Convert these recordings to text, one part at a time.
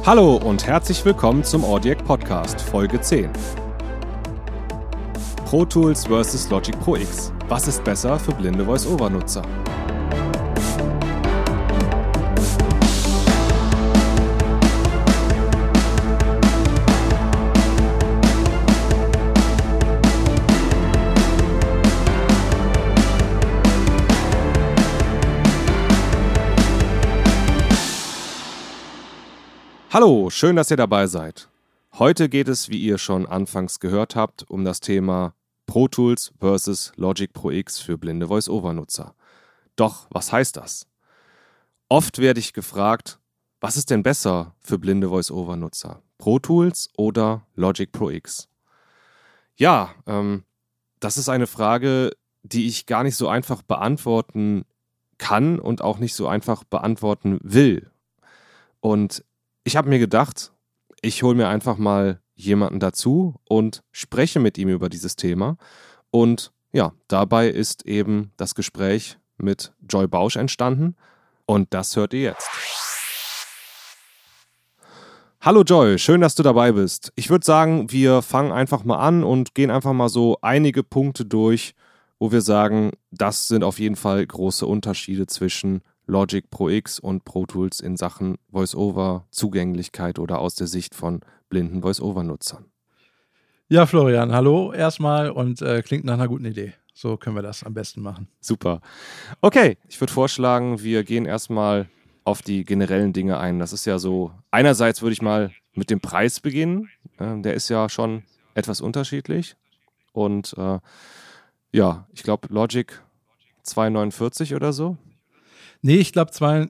Hallo und herzlich willkommen zum Audiac Podcast, Folge 10. Pro Tools vs. Logic Pro X. Was ist besser für blinde Voice-Over-Nutzer? Hallo, schön, dass ihr dabei seid. Heute geht es, wie ihr schon anfangs gehört habt, um das Thema Pro Tools versus Logic Pro X für blinde Voice-Over-Nutzer. Doch, was heißt das? Oft werde ich gefragt, was ist denn besser für blinde Voice-Over-Nutzer? Pro Tools oder Logic Pro X? Ja, ähm, das ist eine Frage, die ich gar nicht so einfach beantworten kann und auch nicht so einfach beantworten will. Und ich habe mir gedacht, ich hole mir einfach mal jemanden dazu und spreche mit ihm über dieses Thema. Und ja, dabei ist eben das Gespräch mit Joy Bausch entstanden. Und das hört ihr jetzt. Hallo Joy, schön, dass du dabei bist. Ich würde sagen, wir fangen einfach mal an und gehen einfach mal so einige Punkte durch, wo wir sagen, das sind auf jeden Fall große Unterschiede zwischen Logic Pro X und Pro Tools in Sachen Voice-Over, Zugänglichkeit oder aus der Sicht von blinden Voice-Over-Nutzern. Ja, Florian, hallo erstmal und äh, klingt nach einer guten Idee. So können wir das am besten machen. Super. Okay, ich würde vorschlagen, wir gehen erstmal auf die generellen Dinge ein. Das ist ja so, einerseits würde ich mal mit dem Preis beginnen. Äh, der ist ja schon etwas unterschiedlich. Und äh, ja, ich glaube Logic 249 oder so. Nee, ich glaube zwei.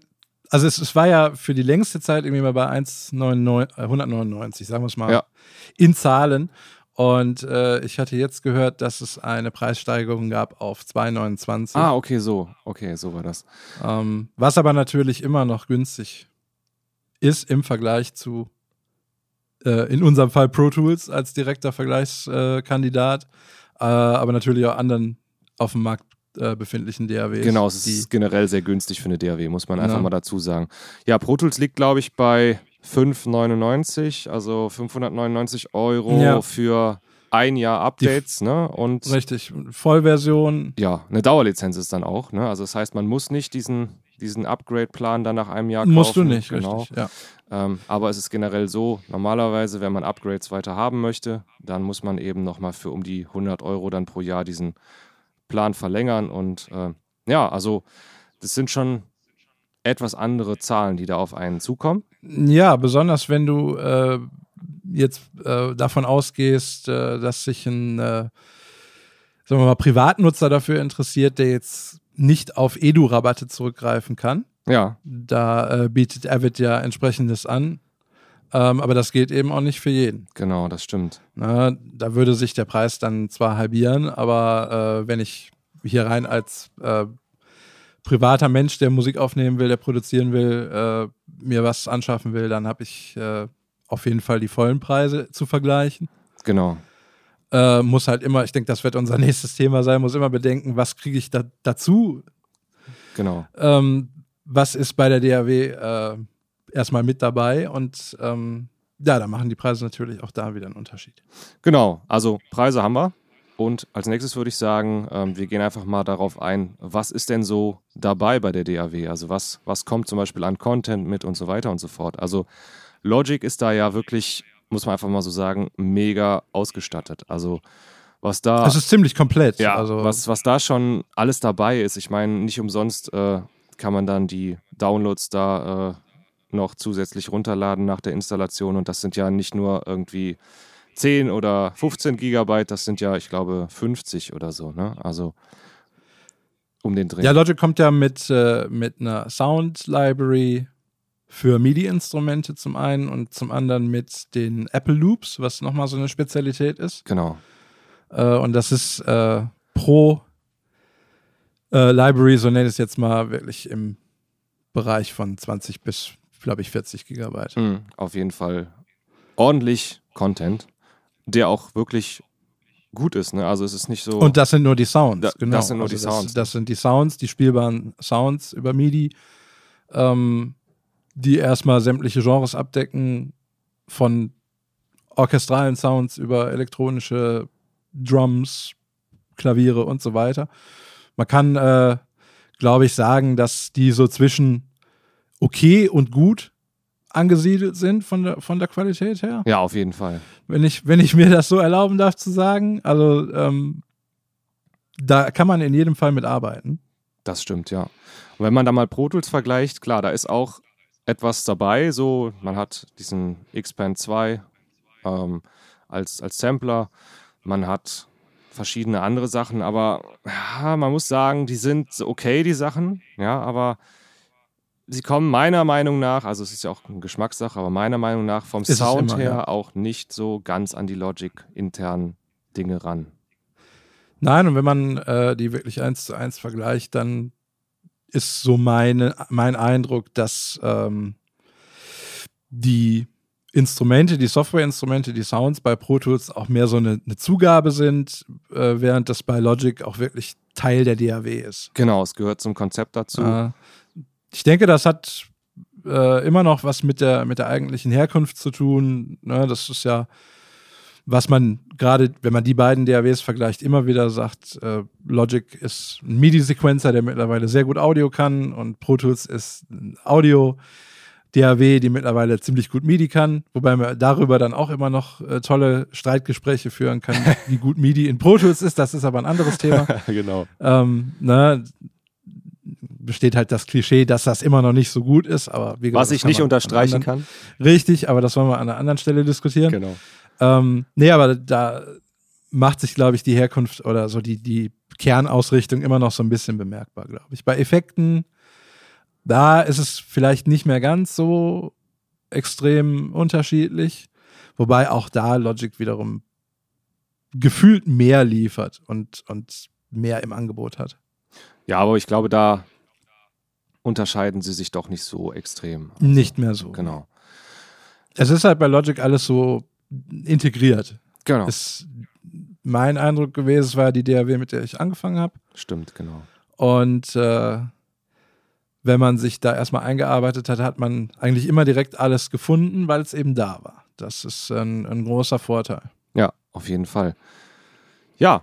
Also es, es, war ja für die längste Zeit irgendwie mal bei 199, 199, äh, sagen wir es mal, ja. in Zahlen. Und äh, ich hatte jetzt gehört, dass es eine Preissteigerung gab auf 2,29. Ah, okay, so. Okay, so war das. Ähm, was aber natürlich immer noch günstig ist im Vergleich zu, äh, in unserem Fall Pro Tools als direkter Vergleichskandidat, äh, aber natürlich auch anderen auf dem Markt äh, befindlichen DAWs. Genau, es ist generell sehr günstig für eine DAW, muss man einfach ja. mal dazu sagen. Ja, Pro Tools liegt, glaube ich, bei 5,99, also 599 Euro ja. für ein Jahr Updates, Die, ne? Und richtig, Vollversion. Ja, eine Dauerlizenz ist dann auch, ne? Also das heißt, man muss nicht diesen, diesen Upgrade-Plan dann nach einem Jahr kaufen. Musst du nicht, genau. richtig, ja. Ähm, aber es ist generell so, normalerweise, wenn man Upgrades weiter haben möchte, dann muss man eben nochmal für um die 100 Euro dann pro Jahr diesen Plan verlängern. Und äh, ja, also das sind schon etwas andere Zahlen, die da auf einen zukommen. Ja, besonders wenn du äh, jetzt äh, davon ausgehst, äh, dass sich ein äh, sagen wir mal, Privatnutzer dafür interessiert, der jetzt nicht auf Edu-Rabatte zurückgreifen kann. Ja. Da äh, bietet Avid ja entsprechendes an. Ähm, aber das geht eben auch nicht für jeden. Genau, das stimmt. Na, da würde sich der Preis dann zwar halbieren, aber äh, wenn ich hier rein als äh, privater Mensch, der Musik aufnehmen will, der produzieren will, äh, mir was anschaffen will, dann habe ich äh, auf jeden Fall die vollen Preise zu vergleichen. Genau. Äh, muss halt immer, ich denke, das wird unser nächstes Thema sein, muss immer bedenken, was kriege ich da dazu? Genau. Ähm, was ist bei der DAW äh, erstmal mit dabei und ähm, ja, da machen die Preise natürlich auch da wieder einen Unterschied. Genau, also Preise haben wir. Und als nächstes würde ich sagen, ähm, wir gehen einfach mal darauf ein, was ist denn so dabei bei der DAW? Also was, was kommt zum Beispiel an Content mit und so weiter und so fort. Also Logic ist da ja wirklich, muss man einfach mal so sagen, mega ausgestattet. Also was da. Es ist ziemlich komplett. Ja, also was, was da schon alles dabei ist. Ich meine, nicht umsonst äh, kann man dann die Downloads da äh, noch zusätzlich runterladen nach der Installation. Und das sind ja nicht nur irgendwie 10 oder 15 Gigabyte, das sind ja, ich glaube, 50 oder so. Ne? Also um den Dreh. Ja, Logic kommt ja mit, äh, mit einer Sound Library für MIDI-Instrumente zum einen und zum anderen mit den Apple Loops, was nochmal so eine Spezialität ist. Genau. Äh, und das ist äh, pro äh, Library, so nenne ich es jetzt mal, wirklich im Bereich von 20 bis glaube ich, 40 Gigabyte. Mhm, auf jeden Fall ordentlich Content, der auch wirklich gut ist. Ne? Also es ist nicht so. Und das sind nur die Sounds, da, genau. Das sind nur also die Sounds. Das, das, sind die Sounds, die spielbaren Sounds über MIDI. Ähm, die erstmal sämtliche Genres abdecken, von orchestralen Sounds über elektronische Drums, Klaviere und so weiter. Man kann, äh, glaube ich, sagen, dass die so zwischen okay und gut angesiedelt sind von der, von der Qualität her. Ja, auf jeden Fall. Wenn ich, wenn ich mir das so erlauben darf zu sagen. Also ähm, da kann man in jedem Fall mitarbeiten. Das stimmt, ja. Und wenn man da mal Pro Tools vergleicht, klar, da ist auch etwas dabei. So, man hat diesen X-Band 2 ähm, als, als Sampler, man hat verschiedene andere Sachen, aber ja, man muss sagen, die sind okay, die Sachen, ja, aber sie kommen meiner Meinung nach, also es ist ja auch eine Geschmackssache, aber meiner Meinung nach vom ist Sound immer, her ja. auch nicht so ganz an die Logic internen Dinge ran. Nein, und wenn man äh, die wirklich eins zu eins vergleicht, dann ist so meine, mein Eindruck, dass ähm, die Instrumente, die Softwareinstrumente, die Sounds bei Pro Tools auch mehr so eine, eine Zugabe sind, äh, während das bei Logic auch wirklich Teil der DAW ist. Genau, es gehört zum Konzept dazu. Äh, ich denke, das hat äh, immer noch was mit der, mit der eigentlichen Herkunft zu tun. Ne? Das ist ja, was man gerade, wenn man die beiden DAWs vergleicht, immer wieder sagt, äh, Logic ist ein MIDI-Sequencer, der mittlerweile sehr gut Audio kann und Pro Tools ist ein Audio- DAW, die mittlerweile ziemlich gut MIDI kann, wobei man darüber dann auch immer noch äh, tolle Streitgespräche führen kann, wie gut MIDI in Pro Tools ist. Das ist aber ein anderes Thema. genau. Ähm, ne, besteht halt das Klischee, dass das immer noch nicht so gut ist, aber wie gesagt, was ich nicht unterstreichen anderen, kann. Richtig, aber das wollen wir an einer anderen Stelle diskutieren. Genau. Ähm, nee, aber da macht sich, glaube ich, die Herkunft oder so die, die Kernausrichtung immer noch so ein bisschen bemerkbar, glaube ich. Bei Effekten da ist es vielleicht nicht mehr ganz so extrem unterschiedlich, wobei auch da Logic wiederum gefühlt mehr liefert und, und mehr im Angebot hat. Ja, aber ich glaube, da unterscheiden sie sich doch nicht so extrem. Also, nicht mehr so. Genau. Es ist halt bei Logic alles so integriert. Genau. Ist mein Eindruck gewesen, es war die DAW, mit der ich angefangen habe. Stimmt, genau. Und äh, wenn man sich da erstmal eingearbeitet hat, hat man eigentlich immer direkt alles gefunden, weil es eben da war. Das ist ein, ein großer Vorteil. Ja, auf jeden Fall. Ja,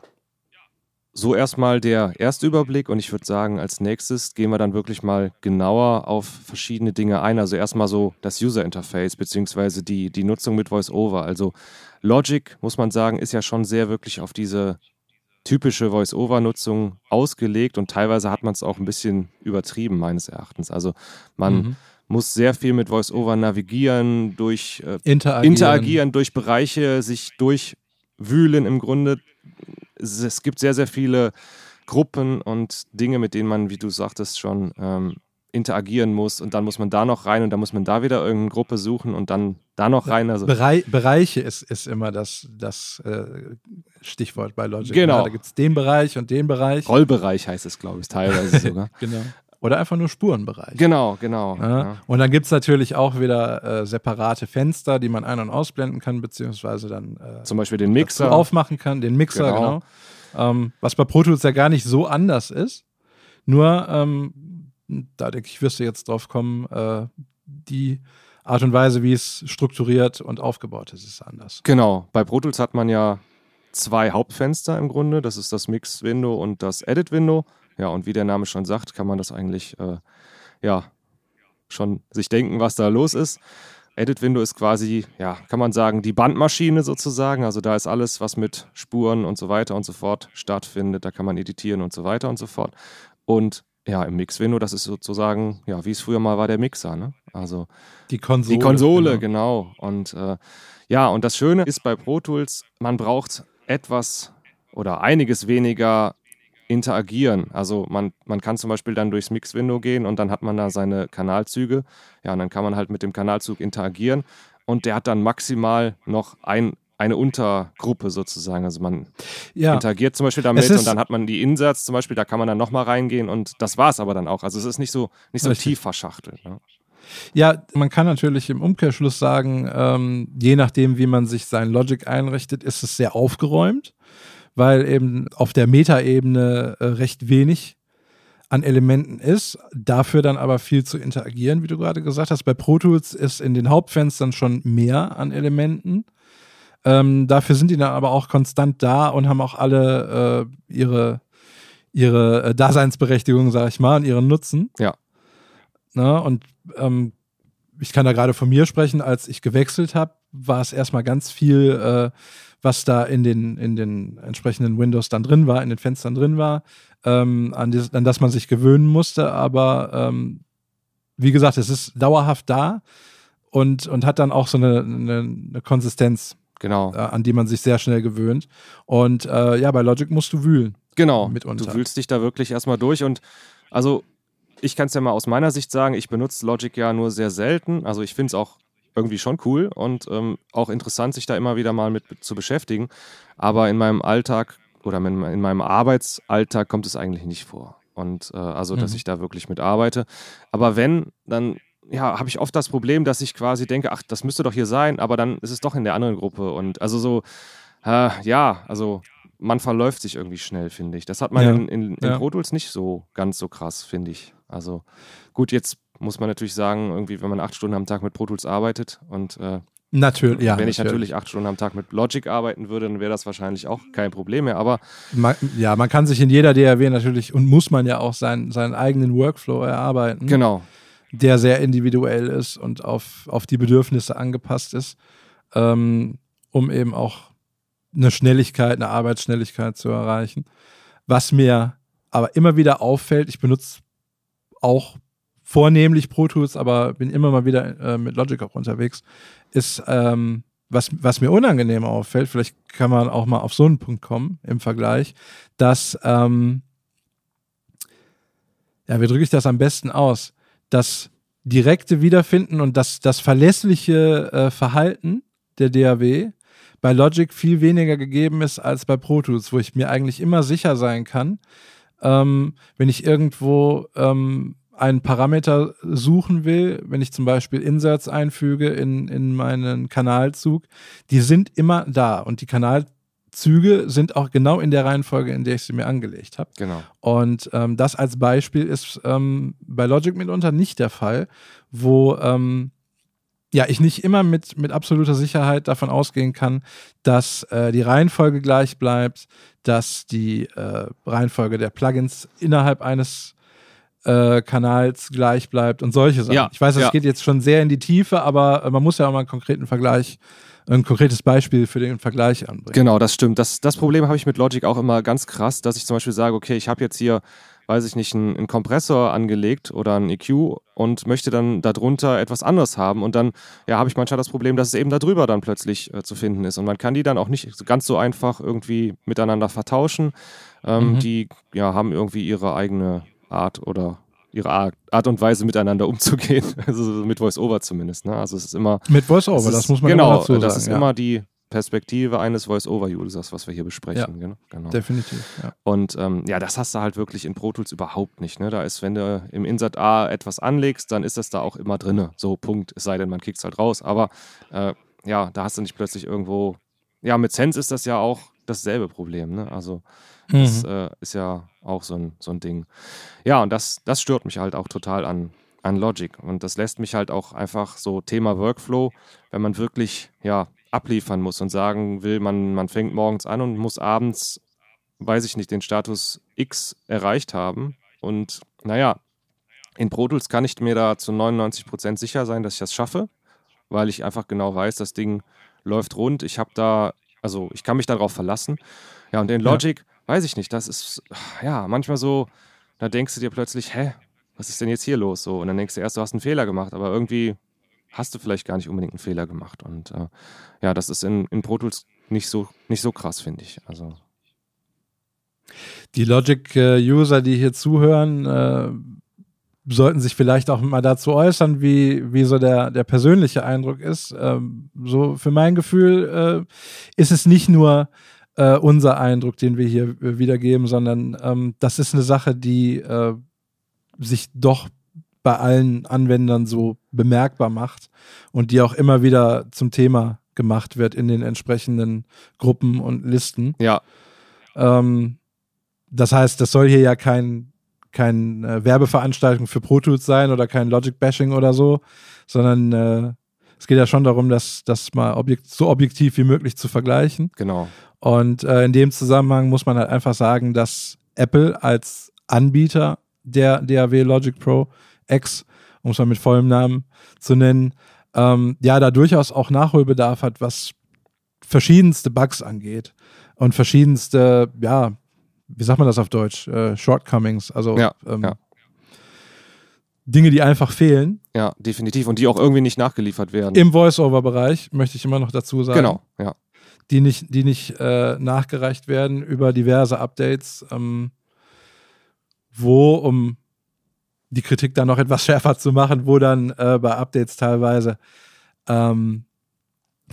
so erstmal der erste Überblick und ich würde sagen, als nächstes gehen wir dann wirklich mal genauer auf verschiedene Dinge ein. Also erstmal so das User Interface beziehungsweise die, die Nutzung mit VoiceOver. Also Logic, muss man sagen, ist ja schon sehr wirklich auf diese typische Voice-Over-Nutzung ausgelegt und teilweise hat man es auch ein bisschen übertrieben, meines Erachtens. Also man mhm. muss sehr viel mit Voice-Over navigieren, durch äh, interagieren. interagieren, durch Bereiche sich durchwühlen im Grunde. Es, gibt sehr, sehr viele Gruppen und Dinge, mit denen man, wie du sagtest, schon ähm, interagieren muss und dann muss man da noch rein und dann muss man da wieder irgendeine Gruppe suchen und dann da noch rein. Also Berei Bereiche ist, ist immer das, das äh, Stichwort bei Logic. Genau. Ja, da gibt es den Bereich und den Bereich. Rollbereich heißt es, glaube ich, teilweise sogar. genau. Oder einfach nur Spurenbereich. Genau, genau. Ja. Ja. Und dann gibt es natürlich auch wieder äh, separate Fenster, die man ein- und ausblenden kann, beziehungsweise dann äh, zum Beispiel den Mixer aufmachen kann, den Mixer, genau. genau. Ähm, was bei Pro Tools ja gar nicht so anders ist. Nur ähm, da denke ich, wirst du jetzt drauf kommen, äh, die Art und Weise, wie es strukturiert und aufgebaut ist, ist anders. Genau. Bei Pro Tools hat man ja zwei Hauptfenster im Grunde. Das ist das Mix-Window und das Edit-Window. Ja, und wie der Name schon sagt, kann man das eigentlich, äh, ja, schon sich denken, was da los ist. Edit-Window ist quasi, ja, kann man sagen, die Bandmaschine sozusagen. Also da ist alles, was mit Spuren und so weiter und so fort stattfindet. Da kann man editieren und so weiter und so fort. Und ja, im Mix-Window, das ist sozusagen, ja, wie es früher mal war, der Mixer, ne? Also die Konsole. Die Konsole, genau. genau. Und äh, ja, und das Schöne ist bei Pro Tools, man braucht etwas oder einiges weniger interagieren. Also man, man kann zum Beispiel dann durchs Mix-Window gehen und dann hat man da seine Kanalzüge. Ja, und dann kann man halt mit dem Kanalzug interagieren und der hat dann maximal noch ein eine Untergruppe sozusagen. Also man ja. interagiert zum Beispiel damit und dann hat man die Inserts zum Beispiel, da kann man dann nochmal reingehen und das war es aber dann auch. Also es ist nicht so, nicht so tief verschachtelt. Ne? Ja, man kann natürlich im Umkehrschluss sagen, ähm, je nachdem, wie man sich sein Logic einrichtet, ist es sehr aufgeräumt, weil eben auf der Metaebene äh, recht wenig an Elementen ist, dafür dann aber viel zu interagieren, wie du gerade gesagt hast. Bei Pro Tools ist in den Hauptfenstern schon mehr an Elementen. Ähm, dafür sind die dann aber auch konstant da und haben auch alle äh, ihre, ihre äh, Daseinsberechtigung, sag ich mal, und ihren Nutzen. Ja. Na, ne, und ähm, ich kann da gerade von mir sprechen, als ich gewechselt habe, war es erstmal ganz viel, äh, was da in den, in den entsprechenden Windows dann drin war, in den Fenstern drin war, ähm, an, dieses, an das man sich gewöhnen musste. Aber ähm, wie gesagt, es ist dauerhaft da und, und hat dann auch so eine, eine, eine Konsistenz, genau. äh, an die man sich sehr schnell gewöhnt. Und äh, ja, bei Logic musst du wühlen. Genau. Mitunter. Du wühlst dich da wirklich erstmal durch und also ich kann es ja mal aus meiner Sicht sagen, ich benutze Logic ja nur sehr selten. Also ich finde es auch irgendwie schon cool und ähm, auch interessant, sich da immer wieder mal mit zu beschäftigen. Aber in meinem Alltag oder in meinem Arbeitsalltag kommt es eigentlich nicht vor. Und äh, also, dass mhm. ich da wirklich mit arbeite. Aber wenn, dann ja, habe ich oft das Problem, dass ich quasi denke, ach, das müsste doch hier sein, aber dann ist es doch in der anderen Gruppe. Und also so, äh, ja, also man verläuft sich irgendwie schnell, finde ich. Das hat man ja. in, in, in ja. Pro Tools nicht so ganz so krass, finde ich. Also gut, jetzt muss man natürlich sagen, irgendwie, wenn man acht Stunden am Tag mit Pro Tools arbeitet und äh, Natürlich, ja. Wenn ich natürlich. natürlich acht Stunden am Tag mit Logic arbeiten würde, dann wäre das wahrscheinlich auch kein Problem mehr. Aber man, ja, man kann sich in jeder DAW natürlich und muss man ja auch sein, seinen eigenen Workflow erarbeiten. Genau. Der sehr individuell ist und auf, auf die Bedürfnisse angepasst ist, ähm, um eben auch eine Schnelligkeit, eine Arbeitsschnelligkeit zu erreichen. Was mir aber immer wieder auffällt, ich benutze auch vornehmlich Pro Tools, aber bin immer mal wieder äh, mit Logic auch unterwegs, ist, ähm, was, was mir unangenehm auffällt, vielleicht kann man auch mal auf so einen Punkt kommen im Vergleich, dass, ähm, ja, wie drücke ich das am besten aus? Das direkte Wiederfinden und das, das verlässliche äh, Verhalten der DAW bei Logic viel weniger gegeben ist als bei Pro Tools, wo ich mir eigentlich immer sicher sein kann, ähm, wenn ich irgendwo ähm, einen Parameter suchen will, wenn ich zum Beispiel Inserts einfüge in, in meinen Kanalzug, die sind immer da und die Kanalzüge sind auch genau in der Reihenfolge, in der ich sie mir angelegt habe. Genau. Und ähm, das als Beispiel ist ähm, bei Logic mitunter nicht der Fall, wo ähm, ja, ich nicht immer mit, mit absoluter Sicherheit davon ausgehen kann, dass äh, die Reihenfolge gleich bleibt, dass die äh, Reihenfolge der Plugins innerhalb eines äh, Kanals gleich bleibt und solche Sachen. Ja, ich weiß, das ja. geht jetzt schon sehr in die Tiefe, aber äh, man muss ja auch mal einen konkreten Vergleich, ein konkretes Beispiel für den Vergleich anbringen. Genau, das stimmt. Das, das Problem habe ich mit Logic auch immer ganz krass, dass ich zum Beispiel sage, okay, ich habe jetzt hier, weiß ich nicht, einen, einen Kompressor angelegt oder einen EQ und möchte dann darunter etwas anderes haben und dann ja, habe ich manchmal das Problem, dass es eben darüber dann plötzlich äh, zu finden ist und man kann die dann auch nicht ganz so einfach irgendwie miteinander vertauschen. Ähm, mhm. Die ja, haben irgendwie ihre eigene Art oder ihre Art und Weise miteinander umzugehen. Also mit Voice-Over zumindest. Ne? Also es ist immer. Mit Voice-Over, das muss man genau dazu sagen. Das ist ja. immer die Perspektive eines Voice-Over-Users, was wir hier besprechen. Ja, genau. Definitiv. Ja. Und ähm, ja, das hast du halt wirklich in Pro Tools überhaupt nicht. Ne? Da ist, wenn du im Insert A etwas anlegst, dann ist das da auch immer drin. So, Punkt. Es sei denn, man kickt es halt raus. Aber äh, ja, da hast du nicht plötzlich irgendwo. Ja, mit Sense ist das ja auch dasselbe Problem. Ne? Also Mhm. Das äh, ist ja auch so ein, so ein Ding. Ja, und das, das stört mich halt auch total an, an Logic. Und das lässt mich halt auch einfach so Thema Workflow, wenn man wirklich ja, abliefern muss und sagen will, man, man fängt morgens an und muss abends, weiß ich nicht, den Status X erreicht haben. Und naja, in Pro Tools kann ich mir da zu 99% sicher sein, dass ich das schaffe, weil ich einfach genau weiß, das Ding läuft rund. Ich habe da, also ich kann mich darauf verlassen. Ja, und in Logic, ja weiß ich nicht, das ist, ja, manchmal so, da denkst du dir plötzlich, hä, was ist denn jetzt hier los? So, und dann denkst du erst, du hast einen Fehler gemacht, aber irgendwie hast du vielleicht gar nicht unbedingt einen Fehler gemacht. Und äh, ja, das ist in, in Pro Tools nicht so, nicht so krass, finde ich. Also. Die Logic-User, die hier zuhören, äh, sollten sich vielleicht auch mal dazu äußern, wie, wie so der, der persönliche Eindruck ist. Ähm, so für mein Gefühl äh, ist es nicht nur äh, unser Eindruck, den wir hier äh, wiedergeben, sondern ähm, das ist eine Sache, die äh, sich doch bei allen Anwendern so bemerkbar macht und die auch immer wieder zum Thema gemacht wird in den entsprechenden Gruppen und Listen. Ja. Ähm, das heißt, das soll hier ja kein, kein äh, Werbeveranstaltung für Pro Tools sein oder kein Logic-Bashing oder so, sondern äh, es geht ja schon darum, das, das mal objekt so objektiv wie möglich zu vergleichen. Genau. Und äh, in dem Zusammenhang muss man halt einfach sagen, dass Apple als Anbieter der DAW Logic Pro X, um es mal mit vollem Namen zu nennen, ähm, ja, da durchaus auch Nachholbedarf hat, was verschiedenste Bugs angeht und verschiedenste, ja, wie sagt man das auf Deutsch? Äh, Shortcomings, also Ja, ähm, ja. Dinge, die einfach fehlen. Ja, definitiv. Und die auch irgendwie nicht nachgeliefert werden. Im Voice-Over-Bereich, möchte ich immer noch dazu sagen. genau, ja. die nicht, die nicht äh, nachgereicht werden über diverse Updates, ähm, wo, um die Kritik dann noch etwas schärfer zu machen, wo dann äh, bei Updates teilweise ähm,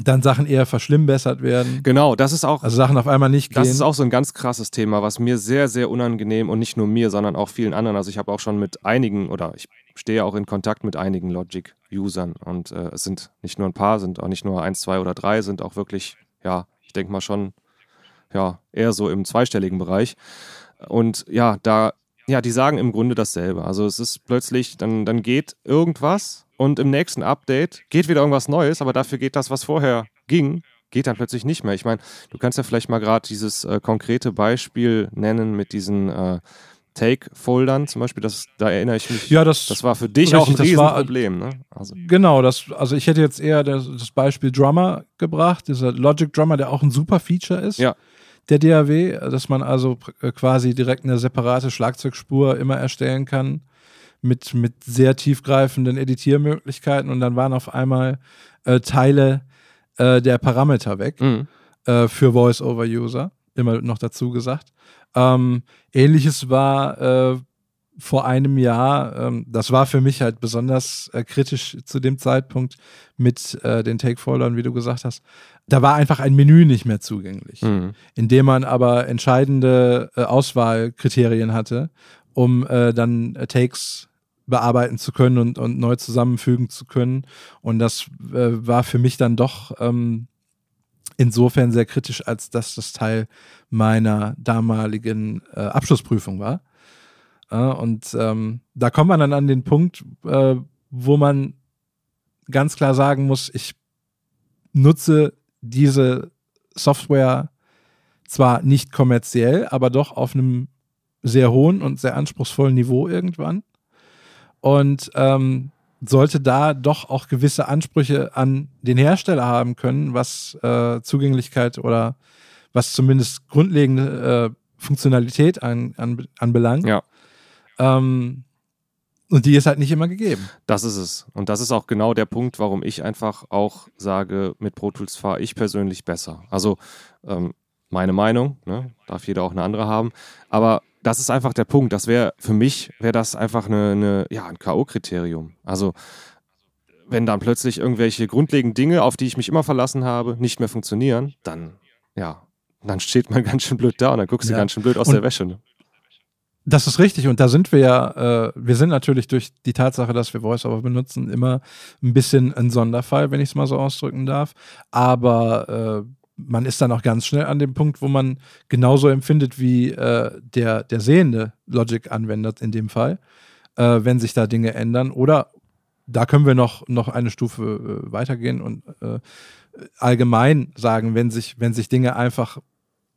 dann Sachen eher verschlimmbessert werden. Genau, das ist auch, Also Sachen auf einmal nicht gehen. das ist auch so ein ganz krasses Thema, was mir sehr, sehr unangenehm und nicht nur mir, sondern auch vielen anderen. Also ich habe auch schon mit einigen oder ich stehe auch in Kontakt mit einigen Logic-Usern und äh, es sind nicht nur ein paar, sind auch nicht nur eins, zwei oder drei, sind auch wirklich, ja, ich denke mal schon, ja, eher so im zweistelligen Bereich. Und ja, da, ja, die sagen im Grunde dasselbe. Also es ist plötzlich, dann, dann geht irgendwas und im nächsten Update geht wieder irgendwas Neues, aber dafür geht das, was vorher ging, geht dann plötzlich nicht mehr. Ich meine, du kannst ja vielleicht mal gerade dieses äh, konkrete Beispiel nennen mit diesen äh, Take-Foldern zum Beispiel. Das, da erinnere ich mich. ja, das, das war für dich richtig, auch ein war- Riesenproblem. Ne? Also, Genau, das, also ich hätte jetzt eher das, das Beispiel Drummer gebracht, dieser Logic Drummer, der auch ein super Feature ist. Ja. Der DAW, dass man also äh, quasi direkt eine separate Schlagzeugspur immer erstellen kann mit, mit sehr tiefgreifenden Editiermöglichkeiten und dann waren auf einmal äh, Teile äh, der Parameter weg mhm. äh, für Voice-Over-User, immer noch dazu gesagt. Ähm, Ähnliches war äh, vor einem Jahr, ähm, das war für mich halt besonders äh, kritisch zu dem Zeitpunkt mit äh, den Take-Foldern, wie du gesagt hast. Da war einfach ein Menü nicht mehr zugänglich, Mhm. in dem man aber entscheidende Auswahlkriterien hatte, um äh, dann äh, Takes bearbeiten zu können und, und neu zusammenfügen zu können. Und das äh, war für mich dann doch ähm, insofern sehr kritisch, als dass das Teil meiner damaligen äh, Abschlussprüfung war. Äh, und ähm, da kommt man dann an den Punkt, äh, wo man ganz klar sagen muss, ich nutze diese Software zwar nicht kommerziell, aber doch auf einem sehr hohen und sehr anspruchsvollen Niveau irgendwann. Und ähm, sollte da doch auch gewisse Ansprüche an den Hersteller haben können, was äh, Zugänglichkeit oder was zumindest grundlegende äh, Funktionalität an, an, anbelangt. Ja. Ähm, und die ist halt nicht immer gegeben. Das ist es. Und das ist auch genau der Punkt, warum ich einfach auch sage, mit Pro Tools fahre ich persönlich besser. Also ähm, meine Meinung, ne? darf jeder auch eine andere haben. Aber das ist einfach der Punkt. Das wäre für mich wäre das einfach eine, eine ja ein K.O.-Kriterium. Also wenn dann plötzlich irgendwelche grundlegenden Dinge, auf die ich mich immer verlassen habe, nicht mehr funktionieren, dann ja, dann steht man ganz schön blöd da und dann guckst du Ja. ganz schön blöd aus Und- der Wäsche. Ne? Das ist richtig und da sind wir ja, äh, wir sind natürlich durch die Tatsache, dass wir VoiceOver benutzen, immer ein bisschen ein Sonderfall, wenn ich es mal so ausdrücken darf. Aber äh, man ist dann auch ganz schnell an dem Punkt, wo man genauso empfindet wie äh, der, der sehende Logic-Anwender in dem Fall, äh, wenn sich da Dinge ändern. Oder da können wir noch, noch eine Stufe äh, weitergehen und äh, allgemein sagen, wenn sich, wenn sich Dinge einfach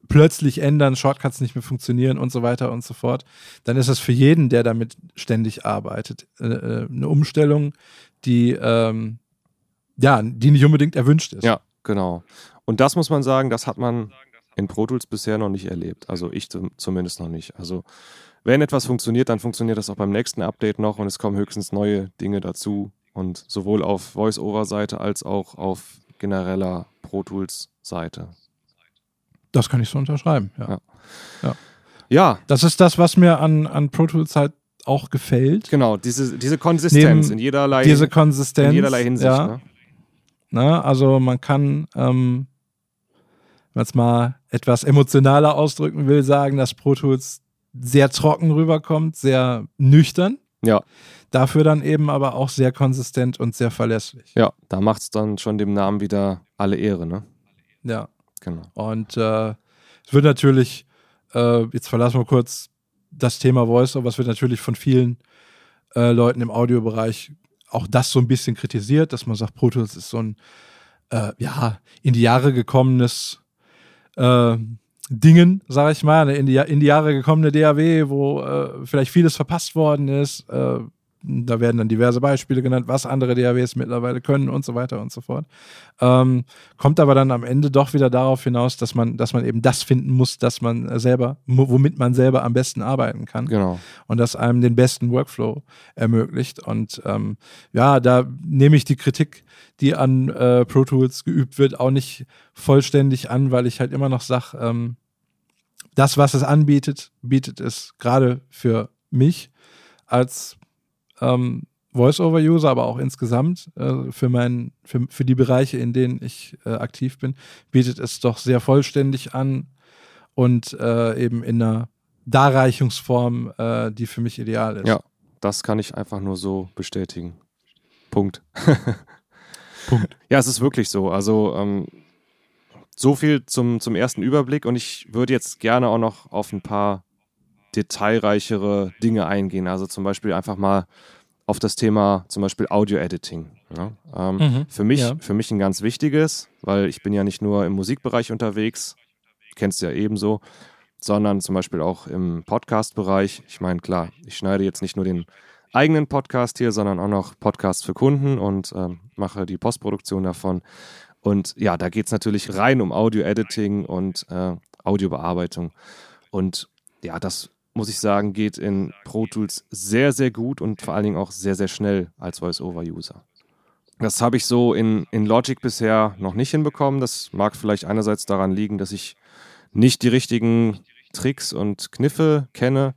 plötzlich ändern, Shortcuts nicht mehr funktionieren und so weiter und so fort, dann ist das für jeden, der damit ständig arbeitet, äh, äh, eine Umstellung, die ähm, ja, die nicht unbedingt erwünscht ist. Ja, genau. Und das muss man sagen, das hat man in Pro Tools bisher noch nicht erlebt. Also ich zum- zumindest noch nicht. Also wenn etwas funktioniert, dann funktioniert das auch beim nächsten Update noch und es kommen höchstens neue Dinge dazu. Und sowohl auf Voice-Over-Seite als auch auf genereller Pro Tools-Seite. Das kann ich so unterschreiben. Ja. Ja. Ja, Das ist das, was mir an, an Pro Tools halt auch gefällt. genau. Diese, diese Konsistenz Neben in jederlei, Diese Konsistenz. in jederlei Hinsicht. Ja. Ne? Ne? Also man kann, ähm, wenn man es mal etwas emotionaler ausdrücken will, sagen, dass Pro Tools sehr trocken rüberkommt, sehr nüchtern. Ja. Dafür dann eben aber auch sehr konsistent und sehr verlässlich. Ja, da macht es dann schon dem Namen wieder alle Ehre. Ne? Ja. Genau. Und äh, es wird natürlich, äh, jetzt verlassen wir kurz das Thema Voice-Over wird natürlich von vielen äh, Leuten im Audiobereich auch das so ein bisschen kritisiert, dass man sagt, Pro Tools ist so ein äh, ja, in die Jahre gekommenes äh, Dingen, sage ich mal, in die, in die Jahre gekommene DAW, wo äh, vielleicht vieles verpasst worden ist. Äh, da werden dann diverse Beispiele genannt, was andere DAWs mittlerweile können und so weiter und so fort. Ähm, kommt aber dann am Ende doch wieder darauf hinaus, dass man, dass man eben das finden muss, dass man selber, womit man selber am besten arbeiten kann. Genau. Und das einem den besten Workflow ermöglicht. Und ähm, ja, da nehme ich die Kritik, die an äh, Pro Tools geübt wird, auch nicht vollständig an, weil ich halt immer noch sage, ähm, das, was es anbietet, bietet es gerade für mich als ähm, Voice-over-User, aber auch insgesamt äh, für, mein, für, für die Bereiche, in denen ich äh, aktiv bin, bietet es doch sehr vollständig an und äh, eben in einer Darreichungsform, äh, die für mich ideal ist. Ja, das kann ich einfach nur so bestätigen. Punkt. Punkt. Ja, es ist wirklich so. Also ähm, so viel zum, zum ersten Überblick und ich würde jetzt gerne auch noch auf ein paar detailreichere Dinge eingehen. Also zum Beispiel einfach mal auf das Thema zum Beispiel Audio-Editing. Ja? Ähm, mhm, für, mich, ja. für mich ein ganz wichtiges, weil ich bin ja nicht nur im Musikbereich unterwegs, kennst du ja ebenso, sondern zum Beispiel auch im Podcast-Bereich. Ich meine, klar, ich schneide jetzt nicht nur den eigenen Podcast hier, sondern auch noch Podcasts für Kunden und ähm, mache die Postproduktion davon. Und ja, da geht es natürlich rein um Audio-Editing und äh, Audiobearbeitung. Und ja, das muss ich sagen, geht in Pro Tools sehr, sehr gut und vor allen Dingen auch sehr, sehr schnell als Voice-Over-User. Das habe ich so in, in Logic bisher noch nicht hinbekommen. Das mag vielleicht einerseits daran liegen, dass ich nicht die richtigen Tricks und Kniffe kenne.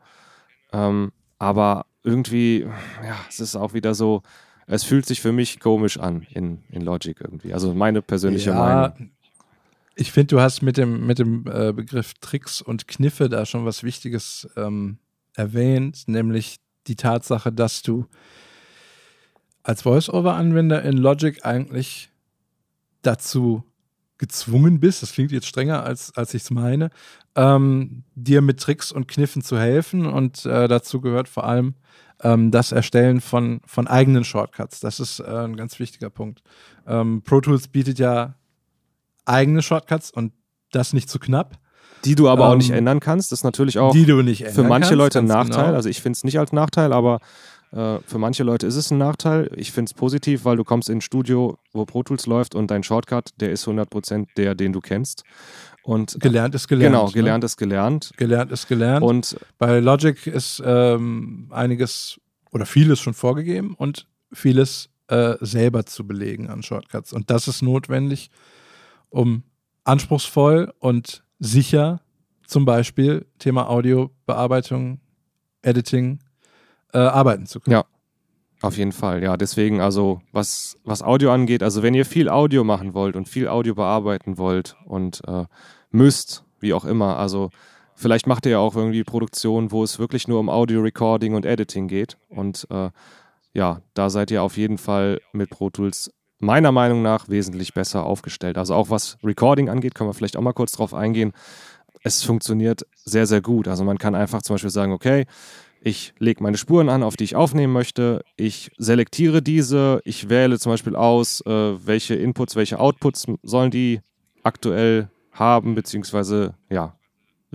Ähm, aber irgendwie, ja, es ist auch wieder so, es fühlt sich für mich komisch an in, in Logic irgendwie. Also meine persönliche ja, Meinung. Ich finde, du hast mit dem, mit dem äh, Begriff Tricks und Kniffe da schon was Wichtiges ähm, erwähnt, nämlich die Tatsache, dass du als Voice-Over-Anwender in Logic eigentlich dazu gezwungen bist, das klingt jetzt strenger, als, als ich es meine, ähm, dir mit Tricks und Kniffen zu helfen. Und äh, dazu gehört vor allem ähm, das Erstellen von, von eigenen Shortcuts. Das ist äh, ein ganz wichtiger Punkt. Ähm, Pro Tools bietet ja eigene Shortcuts und das nicht zu knapp. Die du aber ähm, auch nicht ähm, ändern kannst. Das ist natürlich auch für manche kannst, Leute ein Nachteil. Genau. Also ich finde es nicht als Nachteil, aber äh, für manche Leute ist es ein Nachteil. Ich finde es positiv, weil du kommst ins Studio, wo Pro Tools läuft und dein Shortcut, der ist 100% der, den du kennst. Und, gelernt ist gelernt. Genau, ne? gelernt ne? ist gelernt. Gelernt ist gelernt. Und bei Logic ist ähm, einiges oder vieles schon vorgegeben und vieles äh, selber zu belegen an Shortcuts. Und das ist notwendig, um anspruchsvoll und sicher zum Beispiel Thema Audiobearbeitung, Editing äh, arbeiten zu können. Ja, auf jeden Fall. Ja, deswegen also, was, was Audio angeht, also wenn ihr viel Audio machen wollt und viel Audio bearbeiten wollt und äh, müsst, wie auch immer, also vielleicht macht ihr ja auch irgendwie Produktionen, wo es wirklich nur um Audio-Recording und Editing geht und äh, ja, da seid ihr auf jeden Fall mit Pro Tools meiner Meinung nach wesentlich besser aufgestellt. Also auch was Recording angeht, können wir vielleicht auch mal kurz drauf eingehen. Es funktioniert sehr, sehr gut. Also man kann einfach zum Beispiel sagen, okay, ich lege meine Spuren an, auf die ich aufnehmen möchte. Ich selektiere diese. Ich wähle zum Beispiel aus, äh, welche Inputs, welche Outputs sollen die aktuell haben, beziehungsweise ja,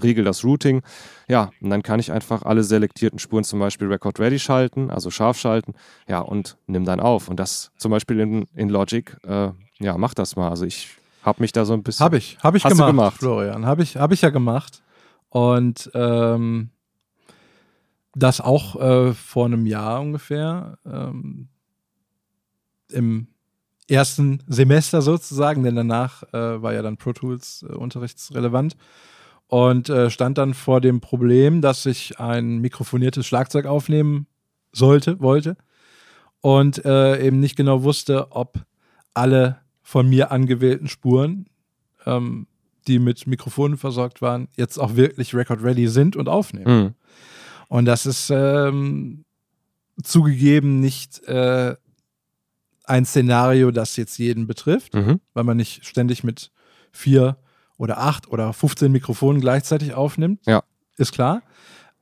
regel das Routing. Ja, und dann kann ich einfach alle selektierten Spuren zum Beispiel Record Ready schalten, also scharf schalten, ja, und nimm dann auf. Und das zum Beispiel in, in Logic, äh, ja, mach das mal. Also ich habe mich da so ein bisschen. Habe ich, habe ich gemacht, gemacht, Florian. Habe ich, hab ich ja gemacht. Und ähm, das auch äh, vor einem Jahr ungefähr. Ähm, Im ersten Semester sozusagen, denn danach äh, war ja dann Pro Tools äh, unterrichtsrelevant und äh, stand dann vor dem Problem, dass ich ein mikrofoniertes Schlagzeug aufnehmen sollte, wollte und äh, eben nicht genau wusste, ob alle von mir angewählten Spuren, ähm, die mit Mikrofonen versorgt waren, jetzt auch wirklich Record Ready sind und aufnehmen. Mhm. Und das ist ähm, zugegeben nicht äh, ein Szenario, das jetzt jeden betrifft, mhm. weil man nicht ständig mit vier oder acht oder 15 Mikrofonen gleichzeitig aufnimmt. Ja. Ist klar.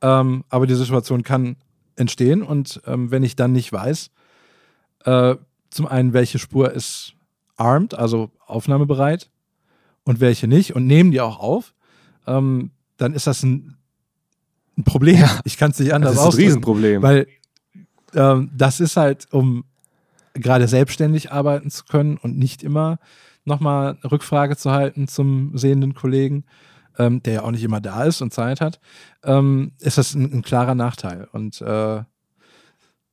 Ähm, aber die Situation kann entstehen und ähm, wenn ich dann nicht weiß, äh, zum einen, welche Spur ist armed, also aufnahmebereit und welche nicht und nehmen die auch auf, ähm, dann ist das ein, ein Problem. Ja. Ich kann es nicht anders Das ist ein ausdrücken, Riesenproblem. Weil ähm, das ist halt, um gerade selbstständig arbeiten zu können und nicht immer nochmal Rückfrage zu halten zum sehenden Kollegen, ähm, der ja auch nicht immer da ist und Zeit hat, ähm, ist das ein, ein klarer Nachteil. Und äh,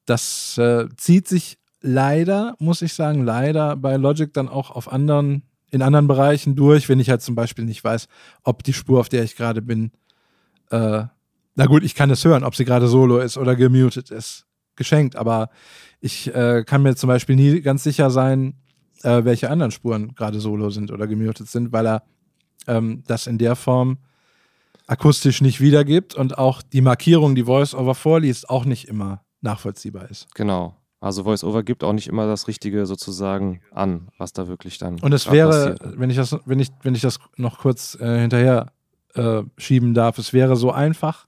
das äh, zieht sich leider, muss ich sagen, leider bei Logic dann auch auf anderen, in anderen Bereichen durch, wenn ich halt zum Beispiel nicht weiß, ob die Spur, auf der ich gerade bin, äh, na gut, ich kann es hören, ob sie gerade solo ist oder gemutet ist. Geschenkt, aber ich äh, kann mir zum Beispiel nie ganz sicher sein, äh, welche anderen Spuren gerade solo sind oder gemutet sind, weil er ähm, das in der Form akustisch nicht wiedergibt und auch die Markierung, die VoiceOver vorliest, auch nicht immer nachvollziehbar ist. Genau. Also VoiceOver gibt auch nicht immer das Richtige sozusagen an, was da wirklich dann. Und es wäre, passiert. wenn ich das, wenn ich, wenn ich das noch kurz äh, hinterher äh, schieben darf, es wäre so einfach,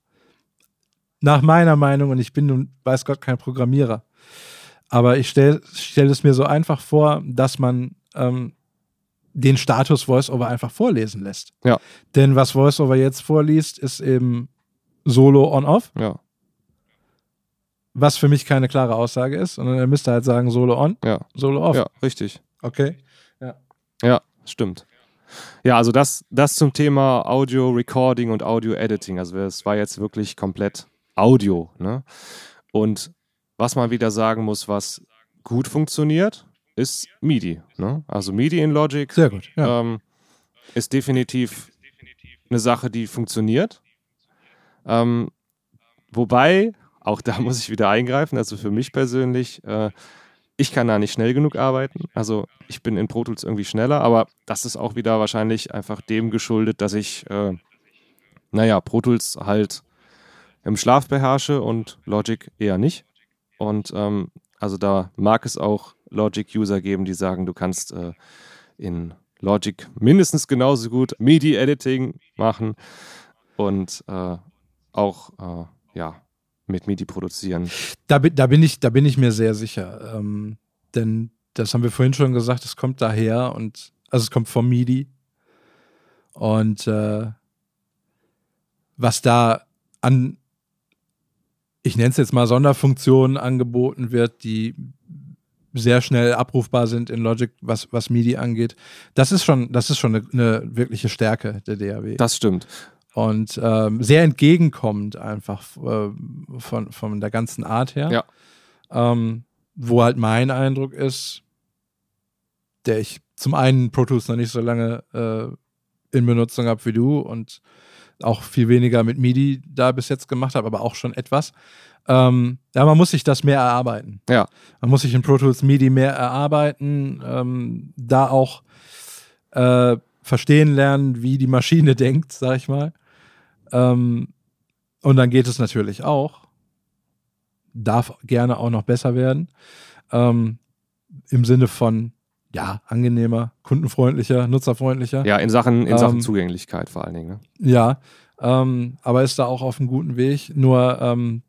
nach meiner Meinung, und ich bin nun, weiß Gott, kein Programmierer, aber ich stelle stell es mir so einfach vor, dass man ähm, den Status VoiceOver einfach vorlesen lässt. Ja. Denn was VoiceOver jetzt vorliest, ist eben Solo on-off, Ja, was für mich keine klare Aussage ist, sondern er müsste halt sagen Solo on, ja, Solo off. ja, richtig. Okay. Ja, stimmt. Ja, also das, das zum Thema Audio Recording und Audio Editing. Also es war jetzt wirklich komplett Audio. Ne? Und was man wieder sagen muss, was gut funktioniert, ist MIDI. Ne? Also MIDI in Logic Sehr gut. Ja. ähm, ist definitiv eine Sache, die funktioniert. Ähm, wobei, auch da muss ich wieder eingreifen, also für mich persönlich, äh, ich kann da nicht schnell genug arbeiten. Also ich bin in Pro Tools irgendwie schneller, aber das ist auch wieder wahrscheinlich einfach dem geschuldet, dass ich, äh, naja, Pro Tools halt im Schlaf beherrsche und Logic eher nicht. Und ähm, also da mag es auch Logic-User geben, die sagen, du kannst äh, in Logic mindestens genauso gut MIDI-Editing machen und äh, auch äh, ja, mit MIDI produzieren. Da, bin- da, bin ich, da bin ich mir sehr sicher. Ähm, denn das haben wir vorhin schon gesagt, es kommt daher und also es kommt vom MIDI. Und äh, was da an, ich nenne es jetzt mal Sonderfunktionen angeboten wird, die sehr schnell abrufbar sind in Logic, was, was MIDI angeht, das ist schon, das ist schon eine, eine wirkliche Stärke der DAW Das stimmt. und ähm, sehr entgegenkommend einfach äh, von, von der ganzen Art her. Ja. Ähm, wo halt mein Eindruck ist, der ich zum einen Pro Tools noch nicht so lange äh, in Benutzung habe wie du und auch viel weniger mit MIDI da bis jetzt gemacht habe, aber auch schon etwas. Ähm, ja, man muss sich das mehr erarbeiten. Ja. Man muss sich in Pro Tools MIDI mehr erarbeiten, ähm, da auch äh, verstehen lernen, wie die Maschine denkt, sag ich mal. Ähm, und dann geht es natürlich auch. Darf gerne auch noch besser werden. Ähm, Im Sinne von, ja, angenehmer, kundenfreundlicher, nutzerfreundlicher. Ja, in Sachen, in Sachen Ähm, Zugänglichkeit vor allen Dingen. Ne? Ja, ähm, aber ist da auch auf einem guten Weg. Nur, ähm,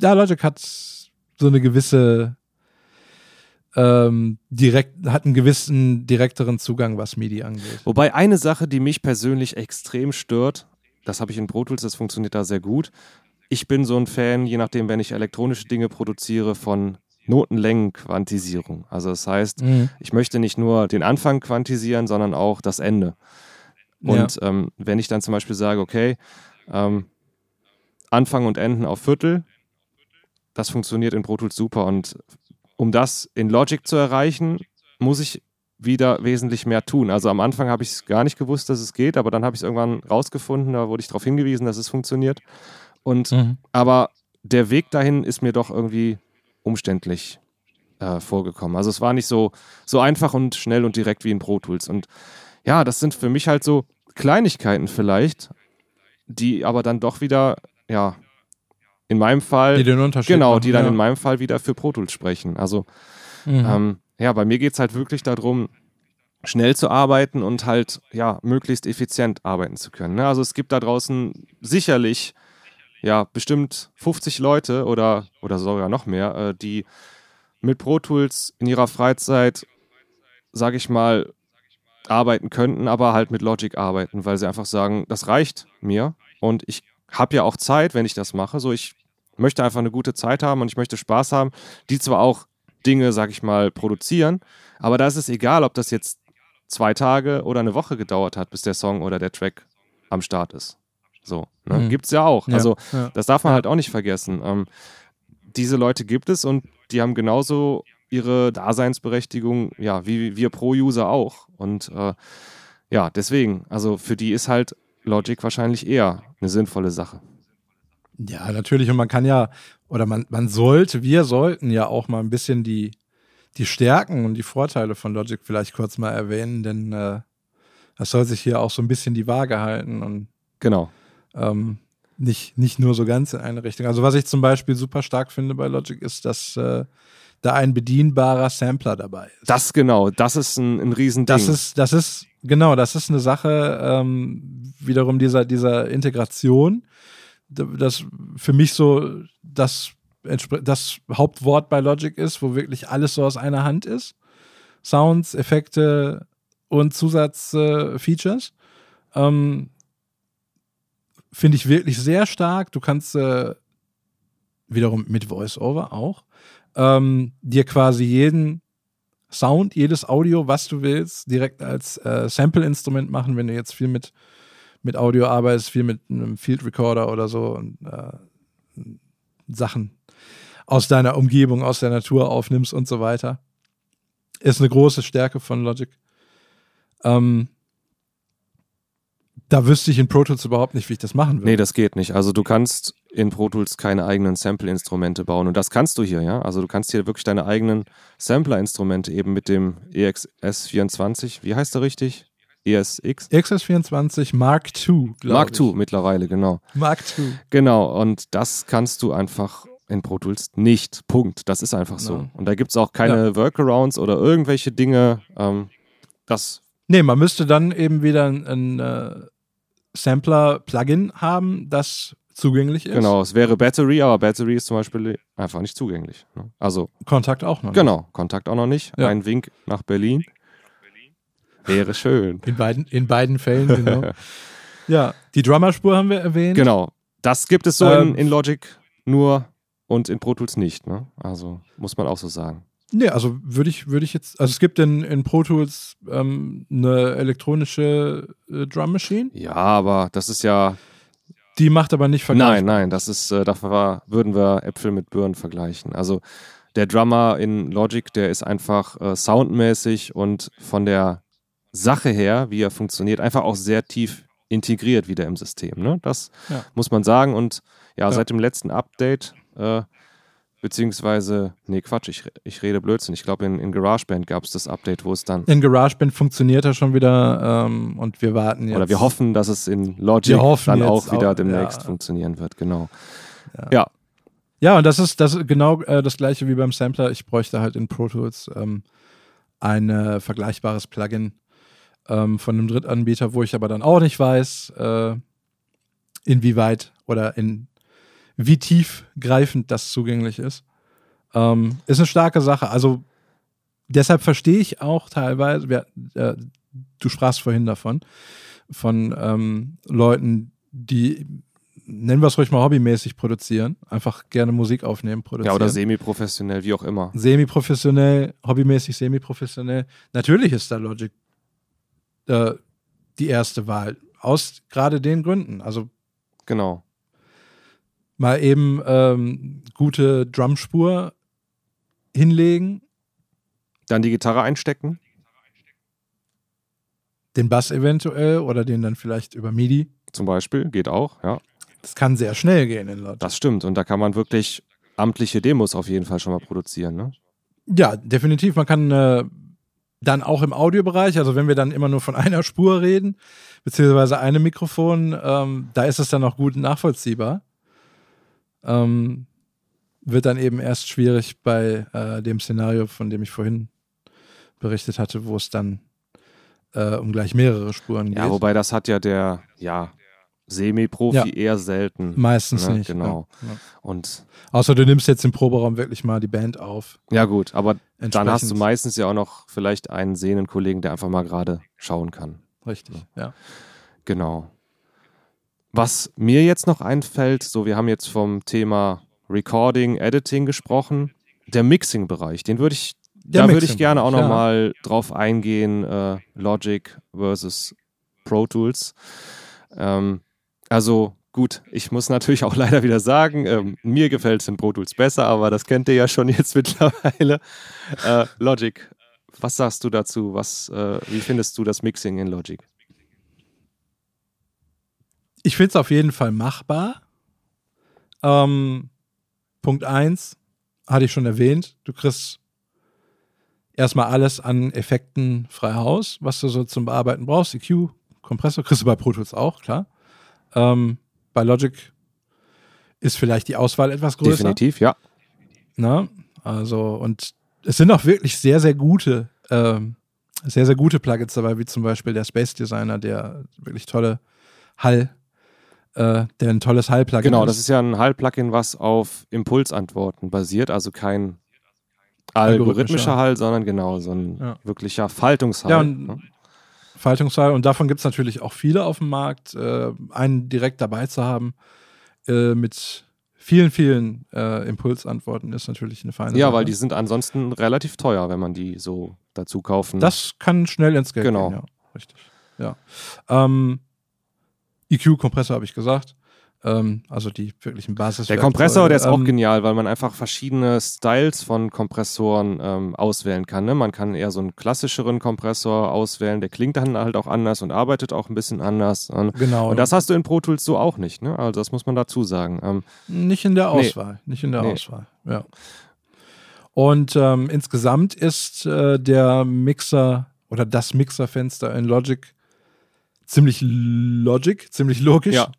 ja, Logic hat so eine gewisse, ähm, direkt, hat einen gewissen direkteren Zugang, was MIDI angeht. Wobei eine Sache, die mich persönlich extrem stört, das habe ich in Pro Tools, das funktioniert da sehr gut. Ich bin so ein Fan, je nachdem, wenn ich elektronische Dinge produziere, von Notenlängenquantisierung. Also das heißt, Mhm. ich möchte nicht nur den Anfang quantisieren, sondern auch das Ende. Und ähm, wenn ich dann zum Beispiel sage, okay, ähm, Anfang und Enden auf Viertel, das funktioniert in Pro Tools super. Und um das in Logic zu erreichen, muss ich wieder wesentlich mehr tun. Also am Anfang habe ich es gar nicht gewusst, dass es geht, aber dann habe ich es irgendwann rausgefunden, da wurde ich darauf hingewiesen, dass es funktioniert. Und Mhm. aber der Weg dahin ist mir doch irgendwie umständlich äh, vorgekommen. Also es war nicht so, so einfach und schnell und direkt wie in Pro Tools. Und ja, das sind für mich halt so Kleinigkeiten vielleicht, die aber dann doch wieder, ja, in meinem Fall, Die den Unterschied genau, machen, die dann ja. in meinem Fall wieder für Pro Tools sprechen. Also Mhm. ähm, ja, bei mir geht es halt wirklich darum, schnell zu arbeiten und halt, ja, möglichst effizient arbeiten zu können. Ne? Also es gibt da draußen sicherlich ja bestimmt 50 Leute oder, oder sogar noch mehr, äh, die mit Pro Tools in ihrer Freizeit, sage ich mal, arbeiten könnten, aber halt mit Logic arbeiten, weil sie einfach sagen, das reicht mir und ich habe ja auch Zeit, wenn ich das mache. So, ich möchte einfach eine gute Zeit haben und ich möchte Spaß haben, die zwar auch Dinge, sag ich mal, produzieren, aber da ist es egal, ob das jetzt zwei Tage oder eine Woche gedauert hat, bis der Song oder der Track am Start ist. So, ne? mhm. gibt's ja auch. Ja, also ja. das darf man halt auch nicht vergessen. Ähm, diese Leute gibt es und die haben genauso ihre Daseinsberechtigung, ja, wie wir Pro-User auch. Und äh, ja, deswegen, also für die ist halt Logic wahrscheinlich eher eine sinnvolle Sache. Ja, natürlich. Und man kann ja, oder man, man sollte, wir sollten ja auch mal ein bisschen die, die Stärken und die Vorteile von Logic vielleicht kurz mal erwähnen, denn äh, das soll sich hier auch so ein bisschen die Waage halten und genau. Ähm, nicht, nicht nur so ganz in eine Richtung. Also was ich zum Beispiel super stark finde bei Logic ist, dass äh, da ein bedienbarer Sampler dabei ist. Das genau, das ist ein, ein Riesending. Das ist, das ist, genau, das ist eine Sache ähm, wiederum dieser, dieser Integration das für mich so das, das Hauptwort bei Logic ist, wo wirklich alles so aus einer Hand ist. Sounds, Effekte und Zusatzfeatures. Äh, ähm, Finde ich wirklich sehr stark. Du kannst äh, wiederum mit VoiceOver auch ähm, dir quasi jeden Sound, jedes Audio, was du willst, direkt als äh, Sample-Instrument machen, wenn du jetzt viel mit mit Audio arbeitest, viel mit einem Field Recorder oder so und äh, Sachen aus deiner Umgebung, aus der Natur aufnimmst und so weiter. Ist eine große Stärke von Logic. Ähm, da wüsste ich in Pro Tools überhaupt nicht, wie ich das machen würde. Nee, das geht nicht. Also du kannst in Pro Tools keine eigenen Sample-Instrumente bauen und das kannst du hier, ja. Also du kannst hier wirklich deine eigenen Sampler-Instrumente eben mit dem EXS24, wie heißt der richtig? ESX. XS24 Mark II, Mark ich. II mittlerweile, genau. Mark II. Genau, und das kannst du einfach in Pro Tools nicht. Punkt. Das ist einfach so. No. Und da gibt es auch keine ja. Workarounds oder irgendwelche Dinge. Ähm, das. Nee, man müsste dann eben wieder ein, ein äh, Sampler-Plugin haben, das zugänglich ist. Genau, es wäre Battery, aber Battery ist zum Beispiel einfach nicht zugänglich. Ne? Also Kontakt auch noch nicht. Genau, Kontakt auch noch nicht. Ja. Ein Wink nach Berlin. Wäre schön. In beiden, in beiden Fällen, genau. ja, die Drummer-Spur haben wir erwähnt. Genau. Das gibt es so ähm, in, in Logic nur und in Pro Tools nicht. Ne? Also muss man auch so sagen. Nee, also würde ich, würde ich jetzt, also es gibt in, in Pro Tools ähm, eine elektronische äh, Drum Machine. Ja, aber das ist ja. Die macht aber nicht vergleichbar. Nein, nein, das ist, äh, dafür war, würden wir Äpfel mit Birnen vergleichen. Also der Drummer in Logic, der ist einfach äh, soundmäßig und von der Sache her, wie er funktioniert, einfach auch sehr tief integriert wieder im System. Ne? Das ja. muss man sagen. Und ja, ja, seit dem letzten Update, äh, beziehungsweise, nee, Quatsch, ich, ich rede Blödsinn. Ich glaube, in, in GarageBand gab es das Update, wo es dann. In GarageBand funktioniert er schon wieder ähm, und wir warten jetzt. Oder wir hoffen, dass es in Logic dann auch wieder auch, demnächst ja. funktionieren wird, genau. Ja. Ja, und das ist, das ist genau äh, das gleiche wie beim Sampler. Ich bräuchte halt in Pro Tools ähm, ein äh, vergleichbares Plugin, ähm, von einem Drittanbieter, wo ich aber dann auch nicht weiß, äh, inwieweit oder in wie tiefgreifend das zugänglich ist. Ähm, ist eine starke Sache. Also deshalb verstehe ich auch teilweise, wer, äh, du sprachst vorhin davon, von ähm, Leuten, die nennen wir es ruhig mal hobbymäßig produzieren, einfach gerne Musik aufnehmen, produzieren. Ja, oder semi-professionell, wie auch immer. Semi-professionell, hobbymäßig, semi-professionell. Natürlich ist da Logic äh, die erste Wahl. Aus gerade den Gründen. Also genau. Mal eben ähm, gute Drumspur hinlegen. Dann die Gitarre einstecken. Den Bass eventuell oder den dann vielleicht über MIDI. Zum Beispiel, geht auch, ja. Das kann sehr schnell gehen in Logic. Das stimmt. Und da kann man wirklich amtliche Demos auf jeden Fall schon mal produzieren, ne? Ja, definitiv. Man kann äh, dann auch im Audiobereich, also wenn wir dann immer nur von einer Spur reden, beziehungsweise einem Mikrofon, ähm, da ist es dann auch gut nachvollziehbar. Ähm, wird dann eben erst schwierig bei äh, dem Szenario, von dem ich vorhin berichtet hatte, wo es dann äh, um gleich mehrere Spuren geht. Ja, wobei das hat ja der, ja, Semi-Profi Ja. eher selten. Meistens Ne, nicht. genau. Ja, ja. Und Außer du nimmst jetzt im Proberaum wirklich mal die Band auf. ja gut, aber dann hast du meistens ja auch noch vielleicht einen sehenden Kollegen, der einfach mal gerade schauen kann. Richtig, ja. Genau. Was mir jetzt noch einfällt, so wir haben jetzt vom Thema Recording, Editing gesprochen, der Mixing-Bereich, den würde ich, Der da würde ich gerne auch Mixing-Bereich, ja. nochmal drauf eingehen, äh, Logic versus Pro Tools. Ähm, also gut, ich muss natürlich auch leider wieder sagen, ähm, mir gefällt es in Pro Tools besser, aber das kennt ihr ja schon jetzt mittlerweile. Äh, Logic, was sagst du dazu? Was, äh, wie findest du das Mixing in Logic? Ich finde es auf jeden Fall machbar. Ähm, Punkt 1 hatte ich schon erwähnt. Du kriegst erstmal alles an Effekten frei Haus, was du so zum Bearbeiten brauchst. EQ, Kompressor, kriegst du bei Pro Tools auch, klar. Ähm, bei Logic ist vielleicht die Auswahl etwas größer. Definitiv, ja. Ne? Also, und es sind auch wirklich sehr, sehr gute, ähm, sehr, sehr gute Plugins dabei, wie zum Beispiel der Space Designer, der wirklich tolle Hall, äh, der ein tolles Hall-Plugin Genau, ist. das ist ja ein Hall-Plugin, was auf Impulsantworten basiert, also kein algorithmischer. Hall, sondern genau so ein Ja. wirklicher Faltungshall. Ja, und- ne? Faltungshall. Und davon gibt es natürlich auch viele auf dem Markt. Äh, einen direkt dabei zu haben äh, mit vielen, vielen äh, Impulsantworten ist natürlich eine feine ja, Sache. weil die sind ansonsten relativ teuer, wenn man die so dazu kaufen. Das kann schnell ins Geld Genau. gehen, ja. Richtig. Ja. Ähm, EQ-Kompressor habe ich gesagt. Ähm, also die wirklichen Basis. der Kompressor, der ist auch ähm, genial, weil man einfach verschiedene Styles von Kompressoren ähm, auswählen kann. Ne? Man kann eher so einen klassischeren Kompressor auswählen, der klingt dann halt auch anders und arbeitet auch ein bisschen anders. Und, Genau. und das hast du in Pro Tools so auch nicht. Ne? Also das muss man dazu sagen. Ähm, Nicht in der Nee. Auswahl. Nicht in der Nee. Auswahl. Ja. Und ähm, insgesamt ist äh, der Mixer oder das Mixerfenster in Logic ziemlich Logic, ziemlich logisch Ja.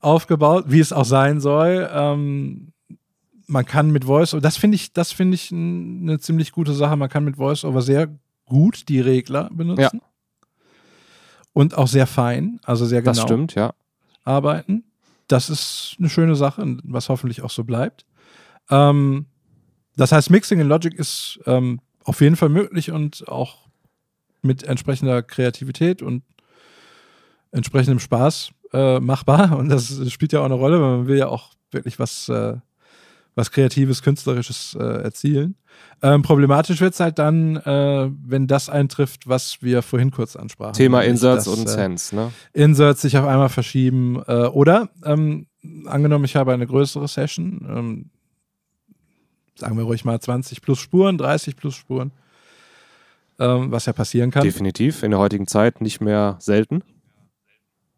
aufgebaut, wie es auch sein soll. Ähm, man kann mit Voice, das finde ich, das finde ich eine ziemlich gute Sache. Man kann mit VoiceOver sehr gut die Regler benutzen. Und auch sehr fein, also sehr genau Das stimmt, ja. arbeiten. Das ist eine schöne Sache, und was hoffentlich auch so bleibt. Ähm, das heißt, Mixing in Logic ist ähm, auf jeden Fall möglich und auch mit entsprechender Kreativität und entsprechendem Spaß äh, machbar. Und das spielt ja auch eine Rolle, weil man will ja auch wirklich was, äh, was Kreatives, Künstlerisches äh, erzielen. Ähm, problematisch wird es halt dann, äh, wenn das eintrifft, was wir vorhin kurz ansprachen. Thema Inserts und äh, Sense, ne? Inserts sich auf einmal verschieben. Äh, oder, ähm, angenommen, ich habe eine größere Session, ähm, sagen wir ruhig mal 20 plus Spuren, 30 plus Spuren, ähm, was ja passieren kann. Definitiv. In der heutigen Zeit nicht mehr selten.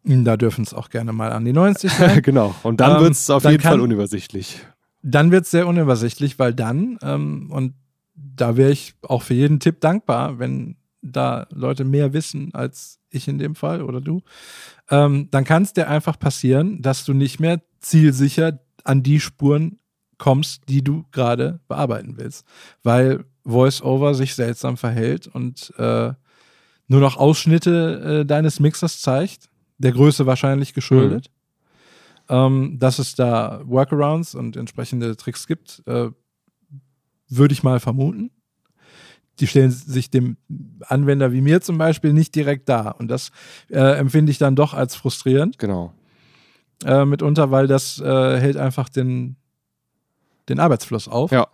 Da dürfen es auch gerne mal an die 90 sein. genau. Und dann Ähm, wird es auf jeden Fall kann- unübersichtlich. dann wird es sehr unübersichtlich, weil dann, ähm, und da wäre ich auch für jeden Tipp dankbar, wenn da Leute mehr wissen als ich in dem Fall oder du, ähm, dann kann es dir einfach passieren, dass du nicht mehr zielsicher an die Spuren kommst, die du gerade bearbeiten willst, weil VoiceOver sich seltsam verhält und äh, nur noch Ausschnitte äh, deines Mixers zeigt, der Größe wahrscheinlich geschuldet. Ähm, dass es da Workarounds und entsprechende Tricks gibt, äh, würde ich mal vermuten. Die stellen sich dem Anwender wie mir zum Beispiel nicht direkt dar. Und das äh, empfinde ich dann doch als frustrierend Genau. äh, mitunter, weil das äh, hält einfach den, den Arbeitsfluss auf. Ja.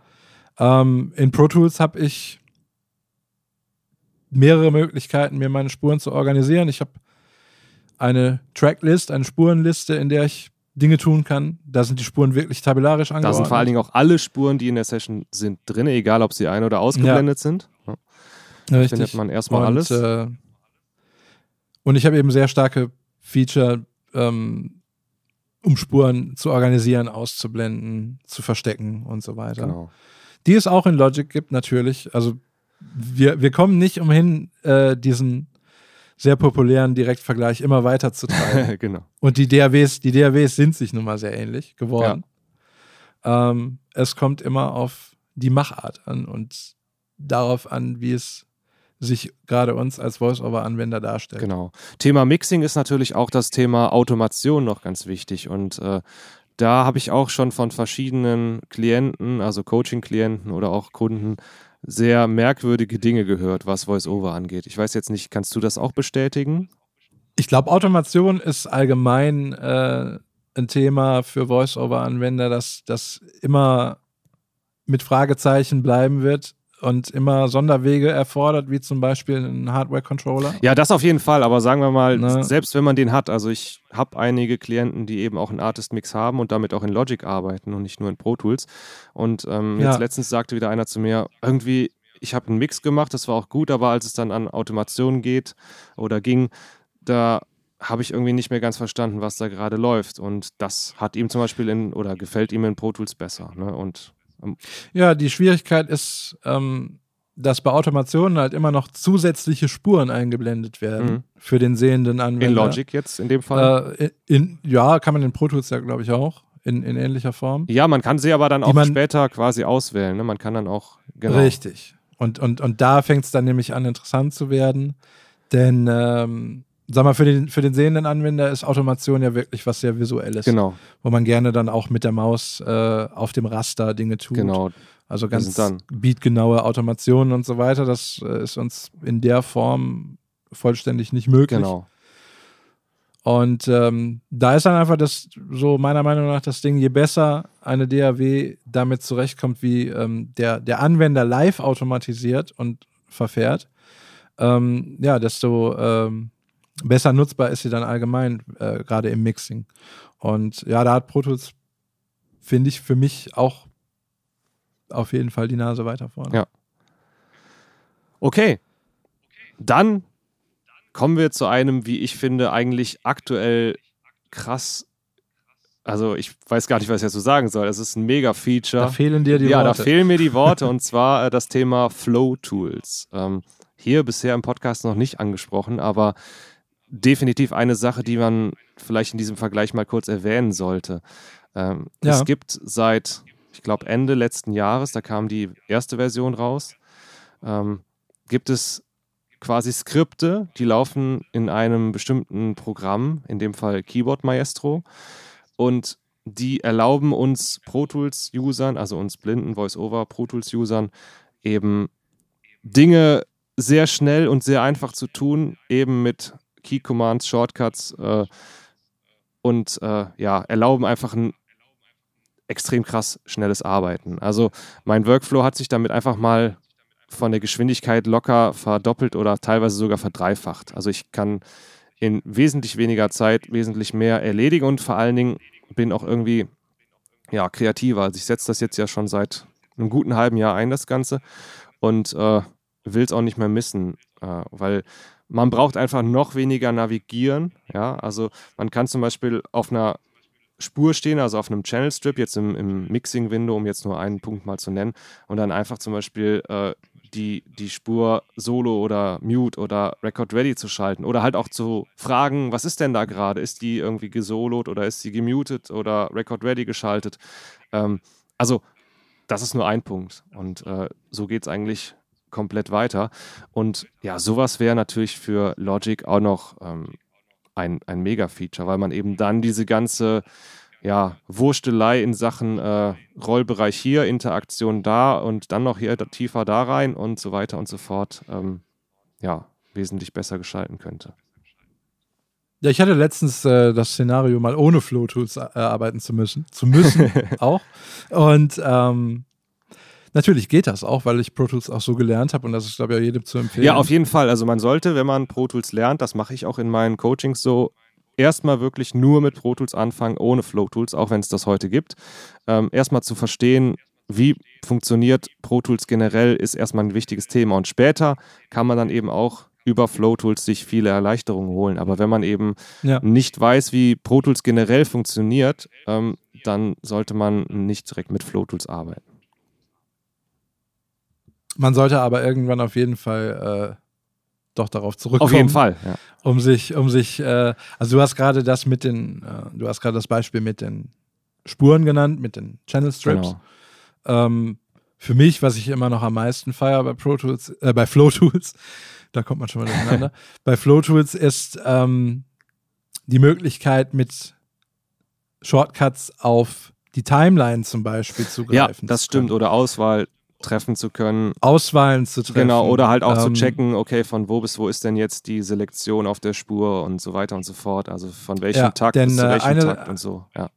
Ähm, in Pro Tools habe ich mehrere Möglichkeiten, mir meine Spuren zu organisieren. Ich habe eine Tracklist, eine Spurenliste, in der ich Dinge tun kann. Da sind die Spuren wirklich tabellarisch Da angeordnet. sind vor allen Dingen auch alle Spuren, die in der Session sind, drin, egal ob sie ein- oder ausgeblendet sind. Ja. Richtig. Findet man erstmal und, alles. Äh, und ich habe eben sehr starke Feature, ähm, um Spuren zu organisieren, auszublenden, zu verstecken und so weiter. Genau. Die es auch in Logic gibt, natürlich. Also wir, wir kommen nicht umhin, äh, diesen sehr populären Direktvergleich immer weiter zu treiben. genau. Und die DAWs, die DAWs sind sich nun mal sehr ähnlich geworden. Ähm, es kommt immer auf die Machart an und darauf an, wie es sich gerade uns als Voice-Over-Anwender darstellt. Genau. Thema Mixing ist natürlich auch das Thema Automation noch ganz wichtig und äh, da habe ich auch schon von verschiedenen Klienten, also Coaching-Klienten oder auch Kunden, sehr merkwürdige Dinge gehört, was Voice-Over angeht. Ich weiß jetzt nicht, kannst du das auch bestätigen? Ich glaube, Automation ist allgemein äh, ein Thema für Voice-Over-Anwender, dass das immer mit Fragezeichen bleiben wird und immer Sonderwege erfordert, wie zum Beispiel ein Hardware-Controller. Ja, das auf jeden Fall, aber sagen wir mal, ne? selbst wenn man den hat, also ich habe einige Klienten, die eben auch einen Artist-Mix haben und damit auch in Logic arbeiten und nicht nur in Pro Tools. Und ähm, jetzt ja. letztens sagte wieder einer zu mir, irgendwie, ich habe einen Mix gemacht, das war auch gut, aber als es dann an Automation geht oder ging, da habe ich irgendwie nicht mehr ganz verstanden, was da gerade läuft. Und das hat ihm zum Beispiel in oder gefällt ihm in Pro Tools besser. Ne? Und ja, die Schwierigkeit ist, ähm, dass bei Automationen halt immer noch zusätzliche Spuren eingeblendet werden mhm. für den sehenden Anwender. In Logic jetzt in dem Fall? Äh, in, ja, kann man in Pro Tools ja, glaube ich, auch. In, in ähnlicher Form. Ja, man kann sie aber dann auch man, später quasi auswählen. Ne? Man kann dann auch. Genau. Richtig. Und, und, und da fängt es dann nämlich an, interessant zu werden. Denn ähm, sag mal, für den, für den sehenden Anwender ist Automation ja wirklich was sehr Visuelles. Genau. Wo man gerne dann auch mit der Maus äh, auf dem Raster Dinge tut. Genau. Also ganz beatgenaue Automationen und so weiter. Das äh, ist uns in der Form vollständig nicht möglich. Genau. Und ähm, da ist dann einfach das, so meiner Meinung nach, das Ding, je besser eine DAW damit zurechtkommt, wie ähm, der, der Anwender live automatisiert und verfährt, ähm, ja, desto ähm, besser nutzbar ist sie dann allgemein, äh, gerade im Mixing. Und ja, da hat Pro Tools, finde ich, für mich auch auf jeden Fall die Nase weiter vorne. Ja. Okay. Dann kommen wir zu einem, wie ich finde, eigentlich aktuell krass. Also ich weiß gar nicht, was ich dazu sagen soll. Es ist ein Mega-Feature. Da fehlen dir die ja, Worte. Ja, da fehlen mir die Worte und zwar äh, das Thema Flow Tools. Ähm, hier bisher im Podcast noch nicht angesprochen, aber definitiv eine Sache, die man vielleicht in diesem Vergleich mal kurz erwähnen sollte. Ähm, ja. Es gibt seit, ich glaube, Ende letzten Jahres, da kam die erste Version raus, ähm, gibt es quasi Skripte, die laufen in einem bestimmten Programm, in dem Fall Keyboard Maestro, und die erlauben uns Pro Tools-Usern, also uns blinden Voice-Over Pro Tools-Usern, eben Dinge sehr schnell und sehr einfach zu tun, eben mit Key Commands, Shortcuts äh, und äh, ja, erlauben einfach ein extrem krass schnelles Arbeiten. Also mein Workflow hat sich damit einfach mal von der Geschwindigkeit locker verdoppelt oder teilweise sogar verdreifacht. Also ich kann in wesentlich weniger Zeit wesentlich mehr erledigen und vor allen Dingen bin auch irgendwie ja, kreativer. Also ich setze das jetzt ja schon seit einem guten halben Jahr ein, das Ganze, und äh, will es auch nicht mehr missen, äh, weil man braucht einfach noch weniger navigieren. Ja, also man kann zum Beispiel auf einer Spur stehen, also auf einem Channel Strip, jetzt im, im Mixing-Window, um jetzt nur einen Punkt mal zu nennen, und dann einfach zum Beispiel äh, die, die Spur Solo oder Mute oder Record Ready zu schalten oder halt auch zu fragen, was ist denn da gerade? Ist die irgendwie gesolot oder ist sie gemutet oder Record Ready geschaltet? Ähm, also, das ist nur ein Punkt und äh, so geht es eigentlich komplett weiter. Und ja, sowas wäre natürlich für Logic auch noch ähm, ein, ein Mega-Feature, weil man eben dann diese ganze ja, Wurstelei in Sachen äh, Rollbereich hier, Interaktion da und dann noch hier tiefer da rein und so weiter und so fort, ähm, ja, wesentlich besser gestalten könnte. Ja, ich hatte letztens äh, das Szenario, mal ohne Flow Tools äh, arbeiten zu müssen. Zu müssen auch. Und ähm, Natürlich geht das auch, weil ich Pro Tools auch so gelernt habe und das ist, glaube ich, auch jedem zu empfehlen. Ja, auf jeden Fall. Also man sollte, wenn man Pro Tools lernt, das mache ich auch in meinen Coachings so, erstmal wirklich nur mit Pro Tools anfangen, ohne Flow Tools, auch wenn es das heute gibt. Ähm, erstmal zu verstehen, wie funktioniert Pro Tools generell, ist erstmal ein wichtiges Thema. Und später kann man dann eben auch über Flow Tools sich viele Erleichterungen holen. Aber wenn man eben ja. nicht weiß, wie Pro Tools generell funktioniert, ähm, dann sollte man nicht direkt mit Flow Tools arbeiten. Man sollte aber irgendwann auf jeden Fall äh, doch darauf zurückkommen. Auf jeden Fall, ja. Um sich, um sich, äh, also du hast gerade das mit den, äh, du hast gerade das Beispiel mit den Spuren genannt, mit den Channel Strips. Genau. Ähm, für mich, was ich immer noch am meisten feiere bei Pro Tools, äh, bei Flow Tools, da kommt man schon mal durcheinander, bei Flow Tools ist ähm, die Möglichkeit mit Shortcuts auf die Timeline zum Beispiel zugreifen. Ja, das stimmt. Oder Auswahl treffen zu können. Auswahlen zu treffen. Genau, oder halt auch ähm, zu checken, okay, von wo bis wo ist denn jetzt die Selektion auf der Spur und so weiter und so fort. Also von welchem ja, Takt denn, bis zu äh, welchem eine, Takt und so, ja.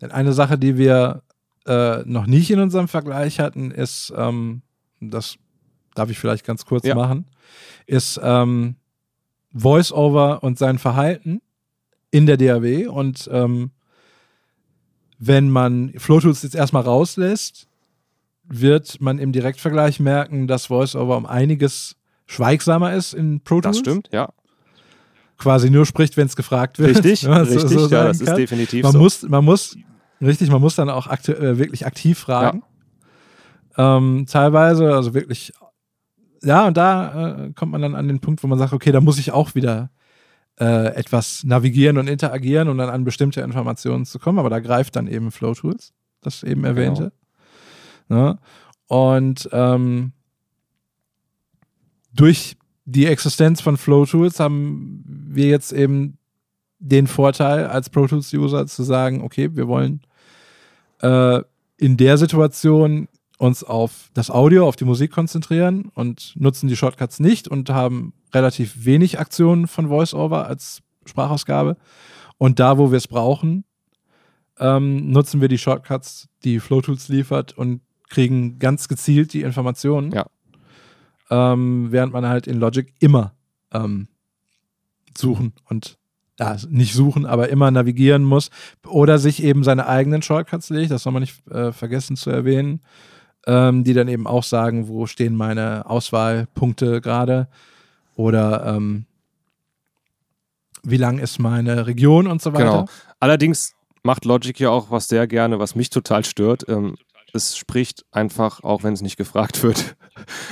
Denn eine Sache, die wir äh, noch nicht in unserem Vergleich hatten, ist, ähm, das darf ich vielleicht ganz kurz ja. machen, ist ähm, Voice-Over und sein Verhalten in der DAW und ähm, wenn man Flow Tools jetzt erstmal rauslässt, wird man im Direktvergleich merken, dass VoiceOver um einiges schweigsamer ist in Pro Tools. Das stimmt, ja. Quasi nur spricht, wenn es gefragt wird. Richtig, richtig, so, ja, das kann. ist definitiv man so. Muss, man muss, richtig, man muss dann auch aktu äh, wirklich aktiv fragen. Ja. Ähm, teilweise, also wirklich, ja, und da äh, kommt man dann an den Punkt, wo man sagt, okay, da muss ich auch wieder äh, etwas navigieren und interagieren, um dann an bestimmte Informationen zu kommen. Aber da greift dann eben Flow Tools, das eben erwähnte. Genau. Ne? Und ähm, durch die Existenz von Flow Tools haben wir jetzt eben den Vorteil als Pro Tools User zu sagen, okay, wir wollen äh, in der Situation uns auf das Audio, auf die Musik konzentrieren und nutzen die Shortcuts nicht und haben relativ wenig Aktionen von VoiceOver als Sprachausgabe. Und da, wo wir es brauchen, ähm, nutzen wir die Shortcuts, die Flow Tools liefert und kriegen ganz gezielt die Informationen. Ja. Ähm, während man halt in Logic immer ähm, suchen und ja, nicht suchen, aber immer navigieren muss oder sich eben seine eigenen Shortcuts legt, das soll man nicht äh, vergessen zu erwähnen, ähm, die dann eben auch sagen, wo stehen meine Auswahlpunkte gerade oder ähm, wie lang ist meine Region und so weiter. Genau. Allerdings macht Logic ja auch was sehr gerne, was mich total stört. Ähm, es spricht einfach, auch wenn es nicht gefragt wird.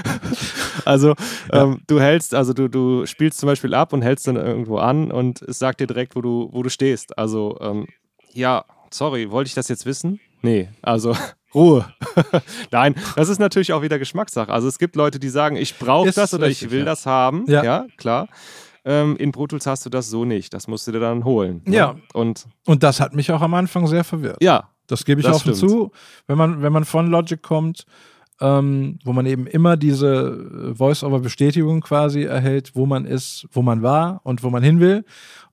also ja. ähm, du hältst, also du, du spielst zum Beispiel ab und hältst dann irgendwo an und es sagt dir direkt, wo du, wo du stehst. Also ähm, ja, sorry, wollte ich das jetzt wissen? Nee, also Ruhe. Nein, das ist natürlich auch wieder Geschmackssache. Also es gibt Leute, die sagen, ich brauche das oder richtig, ich will ja. das haben. Ja, ja klar. Ähm, in Pro Tools hast du das so nicht. Das musst du dir dann holen. Ne? Ja. Und, und das hat mich auch am Anfang sehr verwirrt. Ja, das gebe ich das offen stimmt. zu. Wenn man, wenn man von Logic kommt, ähm, wo man eben immer diese Voice-over-Bestätigung quasi erhält, wo man ist, wo man war und wo man hin will.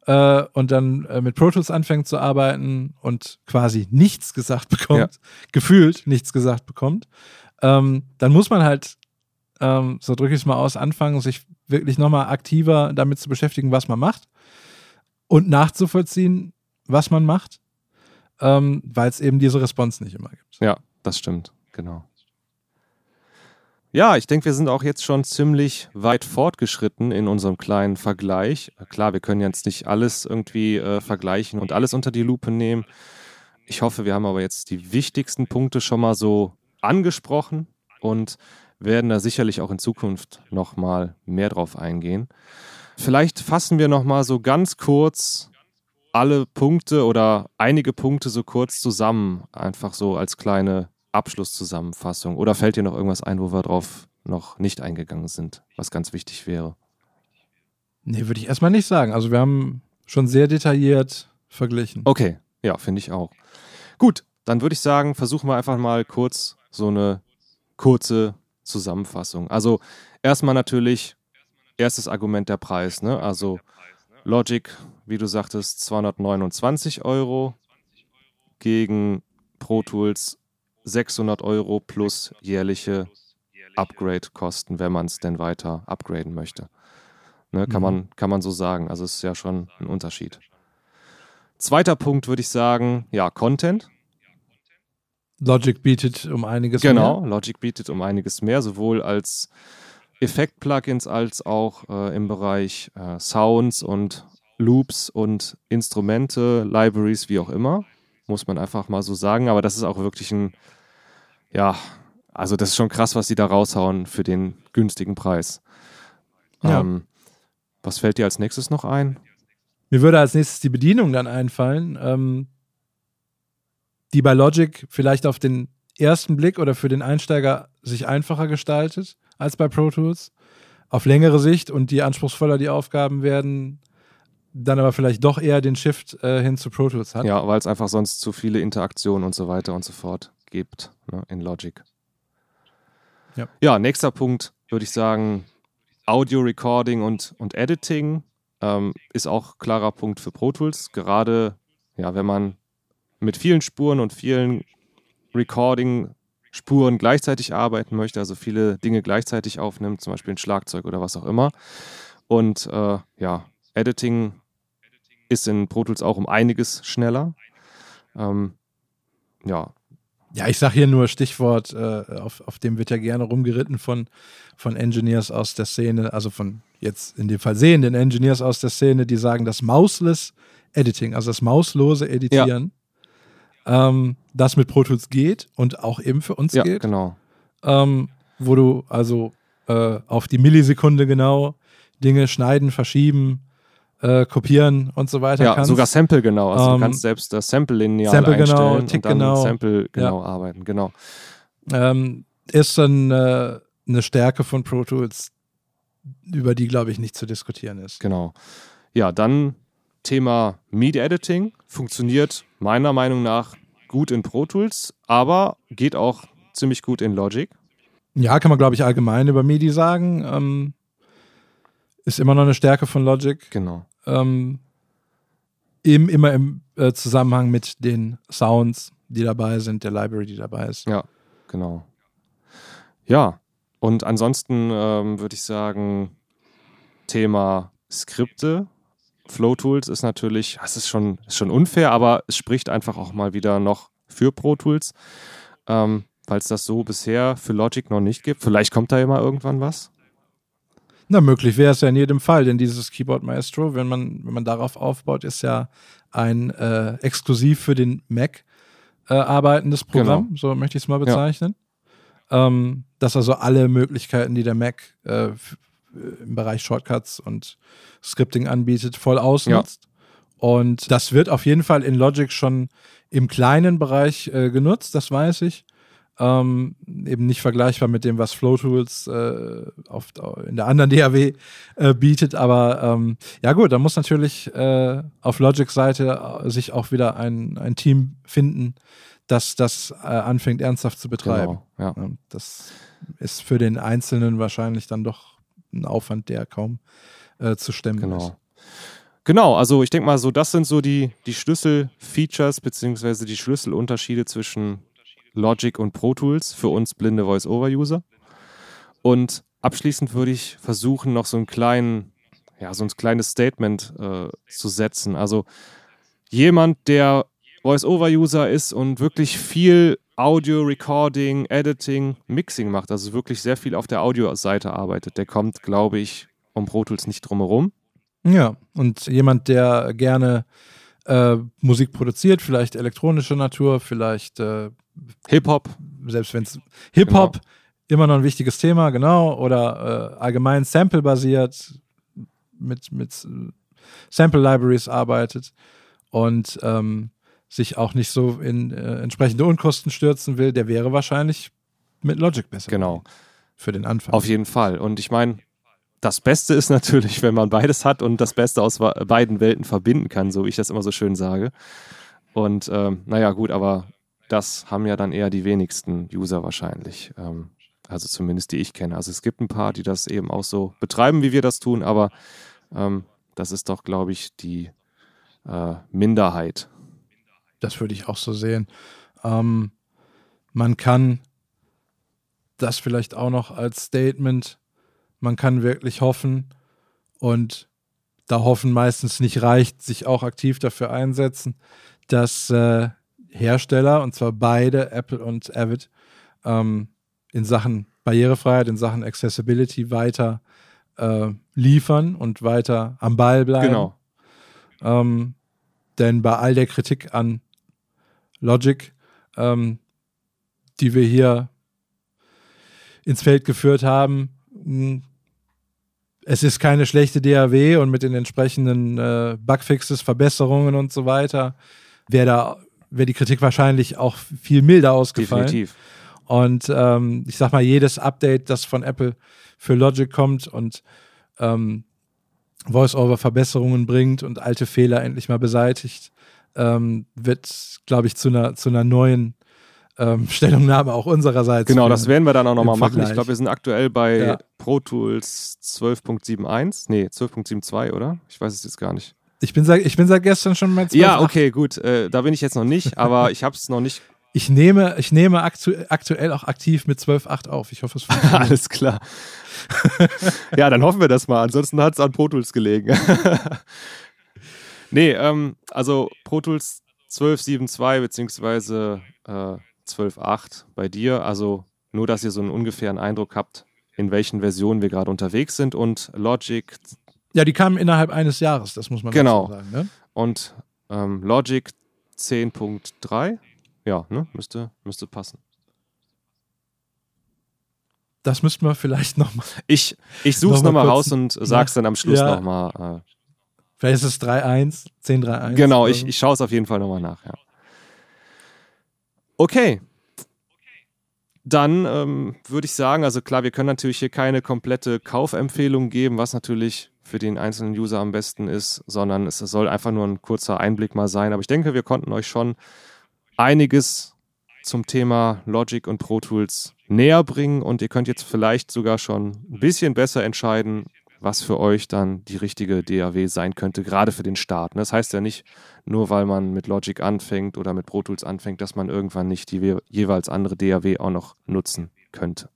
Äh, und dann äh, mit Pro Tools anfängt zu arbeiten und quasi nichts gesagt bekommt, ja. gefühlt nichts gesagt bekommt, ähm, dann muss man halt, ähm, so drücke ich es mal aus, anfangen, sich wirklich nochmal aktiver damit zu beschäftigen, was man macht und nachzuvollziehen, was man macht ähm, weil es eben diese Response nicht immer gibt. Ja, das stimmt, genau. Ja, ich denke, wir sind auch jetzt schon ziemlich weit fortgeschritten in unserem kleinen Vergleich. Klar, wir können jetzt nicht alles irgendwie äh, vergleichen und alles unter die Lupe nehmen. Ich hoffe, wir haben aber jetzt die wichtigsten Punkte schon mal so angesprochen und werden da sicherlich auch in Zukunft noch mal mehr drauf eingehen. Vielleicht fassen wir noch mal so ganz kurz alle Punkte oder einige Punkte so kurz zusammen, einfach so als kleine Abschlusszusammenfassung? Oder fällt dir noch irgendwas ein, wo wir drauf noch nicht eingegangen sind, was ganz wichtig wäre? Nee, würde ich erstmal nicht sagen. Also wir haben schon sehr detailliert verglichen. Okay, ja, finde ich auch. Gut, dann würde ich sagen, versuchen wir einfach mal kurz so eine kurze Zusammenfassung. Also erstmal natürlich erstes Argument der Preis, ne? Also Logic, wie du sagtest, 229 Euro gegen Pro Tools 600 Euro plus jährliche Upgrade-Kosten, wenn man es denn weiter upgraden möchte. Ne, kann, mhm. man, kann man so sagen. Also ist ja schon ein Unterschied. Zweiter Punkt würde ich sagen, ja, Content. Logic bietet um einiges genau, mehr. Genau, Logic bietet um einiges mehr, sowohl als Effekt-Plugins als auch äh, im Bereich äh, Sounds und Loops und Instrumente, Libraries, wie auch immer. Muss man einfach mal so sagen. Aber das ist auch wirklich ein, ja, also das ist schon krass, was sie da raushauen für den günstigen Preis. Ja. Ähm, was fällt dir als nächstes noch ein? Mir würde als nächstes die Bedienung dann einfallen, ähm, die bei Logic vielleicht auf den ersten Blick oder für den Einsteiger sich einfacher gestaltet als bei Pro Tools. Auf längere Sicht und je anspruchsvoller die Aufgaben werden, dann aber vielleicht doch eher den Shift äh, hin zu Pro Tools hat. Ja, weil es einfach sonst zu viele Interaktionen und so weiter und so fort gibt ne, in Logic. Ja. ja, nächster Punkt würde ich sagen, Audio Recording und, und Editing ähm, ist auch klarer Punkt für Pro Tools. Gerade ja, wenn man mit vielen Spuren und vielen Recording-Spuren gleichzeitig arbeiten möchte, also viele Dinge gleichzeitig aufnimmt, zum Beispiel ein Schlagzeug oder was auch immer. Und äh, ja, Editing ist in Pro Tools auch um einiges schneller. Ähm, ja. Ja, ich sage hier nur Stichwort, äh, auf, auf dem wird ja gerne rumgeritten von, von Engineers aus der Szene, also von jetzt in dem Fall sehenden Engineers aus der Szene, die sagen, das Mouseless Editing, also das mauslose Editieren. Ähm, das mit Pro Tools geht und auch eben für uns ja, geht. genau. Ähm, wo du also äh, auf die Millisekunde genau Dinge schneiden, verschieben, äh, kopieren und so weiter ja, kannst. sogar Sample genau. Also ähm, du kannst selbst das Sample linear Sample einstellen genau, und Tick dann genau. Sample genau ja. arbeiten. Genau. Ähm, ist dann äh, eine Stärke von Pro Tools, über die glaube ich nicht zu diskutieren ist. Genau. Ja, dann Thema Media Editing funktioniert meiner Meinung nach gut in Pro Tools, aber geht auch ziemlich gut in Logic. Ja, kann man glaube ich allgemein über MIDI sagen. Ähm, ist immer noch eine Stärke von Logic. Genau. Ähm, eben immer im äh, Zusammenhang mit den Sounds, die dabei sind, der Library, die dabei ist. Ja, genau. Ja, und ansonsten ähm, würde ich sagen, Thema Skripte. Flow Tools ist natürlich, das ist schon, ist schon unfair, aber es spricht einfach auch mal wieder noch für Pro Tools, ähm, weil es das so bisher für Logic noch nicht gibt. Vielleicht kommt da immer irgendwann was. Na, möglich wäre es ja in jedem Fall, denn dieses Keyboard Maestro, wenn man, wenn man darauf aufbaut, ist ja ein äh, exklusiv für den Mac äh, arbeitendes Programm, genau. so möchte ich es mal bezeichnen. Ja. Ähm, das also alle Möglichkeiten, die der Mac äh, im Bereich Shortcuts und Scripting anbietet, voll ausnutzt. Ja. Und das wird auf jeden Fall in Logic schon im kleinen Bereich äh, genutzt, das weiß ich. Ähm, eben nicht vergleichbar mit dem, was FlowTools äh, auf, in der anderen DAW äh, bietet. Aber ähm, ja gut, da muss natürlich äh, auf Logic-Seite äh, sich auch wieder ein, ein Team finden, das das äh, anfängt ernsthaft zu betreiben. Genau, ja. Das ist für den Einzelnen wahrscheinlich dann doch ein Aufwand, der kaum äh, zu stemmen genau. ist. Genau, also ich denke mal so, das sind so die, die Schlüsselfeatures beziehungsweise die Schlüsselunterschiede zwischen Logic und Pro Tools für uns blinde Voice-Over-User. Und abschließend würde ich versuchen, noch so einen kleinen, ja, so ein kleines Statement äh, zu setzen. Also jemand, der Voice-Over-User ist und wirklich viel Audio, Recording, Editing, Mixing macht, also wirklich sehr viel auf der Audioseite arbeitet, der kommt, glaube ich, um Pro Tools nicht drumherum. Ja, und jemand, der gerne äh, Musik produziert, vielleicht elektronische Natur, vielleicht äh, Hip-Hop. Selbst wenn es Hip-Hop genau. immer noch ein wichtiges Thema, genau, oder äh, allgemein Sample-basiert mit, mit äh, Sample-Libraries arbeitet und ähm, sich auch nicht so in äh, entsprechende Unkosten stürzen will, der wäre wahrscheinlich mit Logic besser. Genau. Für den Anfang. Auf jeden Fall. Und ich meine, das Beste ist natürlich, wenn man beides hat und das Beste aus beiden Welten verbinden kann, so wie ich das immer so schön sage. Und ähm, naja, gut, aber das haben ja dann eher die wenigsten User wahrscheinlich. Ähm, also zumindest die ich kenne. Also es gibt ein paar, die das eben auch so betreiben, wie wir das tun, aber ähm, das ist doch, glaube ich, die äh, Minderheit. Das würde ich auch so sehen. Ähm, man kann das vielleicht auch noch als Statement, man kann wirklich hoffen und da hoffen meistens nicht reicht, sich auch aktiv dafür einsetzen, dass äh, Hersteller, und zwar beide, Apple und Avid, ähm, in Sachen Barrierefreiheit, in Sachen Accessibility weiter äh, liefern und weiter am Ball bleiben. Genau. Ähm, denn bei all der Kritik an Logic, ähm, die wir hier ins Feld geführt haben, hm, es ist keine schlechte DAW und mit den entsprechenden äh, Bugfixes, Verbesserungen und so weiter. Wer da wäre die Kritik wahrscheinlich auch viel milder ausgefallen. Definitiv. Und ähm, ich sag mal, jedes Update, das von Apple für Logic kommt und ähm, Voice-Over-Verbesserungen bringt und alte Fehler endlich mal beseitigt, ähm, wird, glaube ich, zu einer, zu einer neuen ähm, Stellungnahme auch unsererseits. Genau, das werden wir dann auch nochmal machen. Ich glaube, wir sind aktuell bei Ja. Pro Tools 12.71. Nee, 12.72, oder? Ich weiß es jetzt gar nicht. Ich bin seit, ich bin seit gestern schon bei 12. Ja, okay, gut. Äh, da bin ich jetzt noch nicht, aber ich habe es noch nicht. Ich nehme, ich nehme aktu aktuell auch aktiv mit 12.8 auf. Ich hoffe, es funktioniert. Alles klar. ja, dann hoffen wir das mal. Ansonsten hat es an Pro Tools gelegen. Nee, ähm, also Pro Tools 12.72 beziehungsweise äh, 12.8 bei dir. Also nur, dass ihr so einen ungefähren Eindruck habt, in welchen Versionen wir gerade unterwegs sind. Und Logic ja, die kamen innerhalb eines Jahres, das muss man Genau. sagen. Ne? und ähm, Logic 10.3. Ja, ne? Müsste, müsste passen. Das müssten wir vielleicht nochmal. Ich, ich suche es Noch mal nochmal raus und sag's dann am Schluss Ja. nochmal. Äh, Vielleicht ist es 3.1, 10.3.1. Genau, ich, ich schaue es auf jeden Fall nochmal nach, ja. Okay. Dann ähm, würde ich sagen, also klar, wir können natürlich hier keine komplette Kaufempfehlung geben, was natürlich für den einzelnen User am besten ist, sondern es soll einfach nur ein kurzer Einblick mal sein. Aber ich denke, wir konnten euch schon einiges zum Thema Logic und Pro Tools näher bringen und ihr könnt jetzt vielleicht sogar schon ein bisschen besser entscheiden, was für euch dann die richtige DAW sein könnte, gerade für den Start. Das heißt ja nicht, nur weil man mit Logic anfängt oder mit Pro Tools anfängt, dass man irgendwann nicht die we- jeweils andere DAW auch noch nutzen könnte.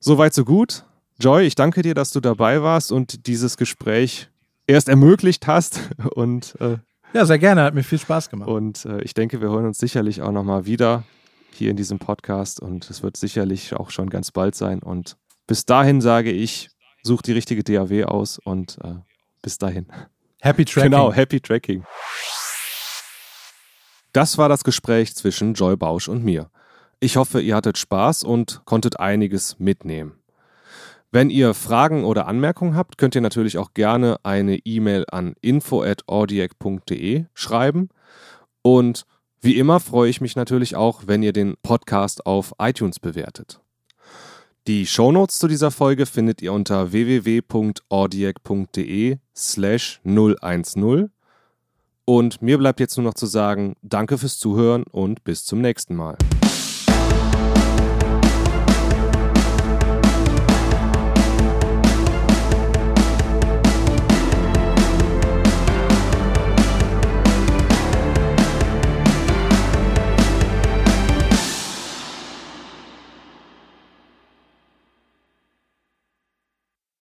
Soweit, so gut. Joy, ich danke dir, dass du dabei warst und dieses Gespräch erst ermöglicht hast. Und, äh, Ja, sehr gerne, hat mir viel Spaß gemacht. und äh, ich denke, wir hören uns sicherlich auch nochmal wieder hier in diesem Podcast und es wird sicherlich auch schon ganz bald sein. Und bis dahin sage ich, such die richtige DAW aus und äh, bis dahin. Happy Tracking. Genau, Happy Tracking. Das war das Gespräch zwischen Joy Bausch und mir. Ich hoffe, ihr hattet Spaß und konntet einiges mitnehmen. Wenn ihr Fragen oder Anmerkungen habt, könnt ihr natürlich auch gerne eine E-Mail an info@audiac.de schreiben. Und wie immer freue ich mich natürlich auch, wenn ihr den Podcast auf iTunes bewertet. Die Shownotes zu dieser Folge findet ihr unter www.audiac.de slash 010. Und mir bleibt jetzt nur noch zu sagen, danke fürs Zuhören und bis zum nächsten Mal.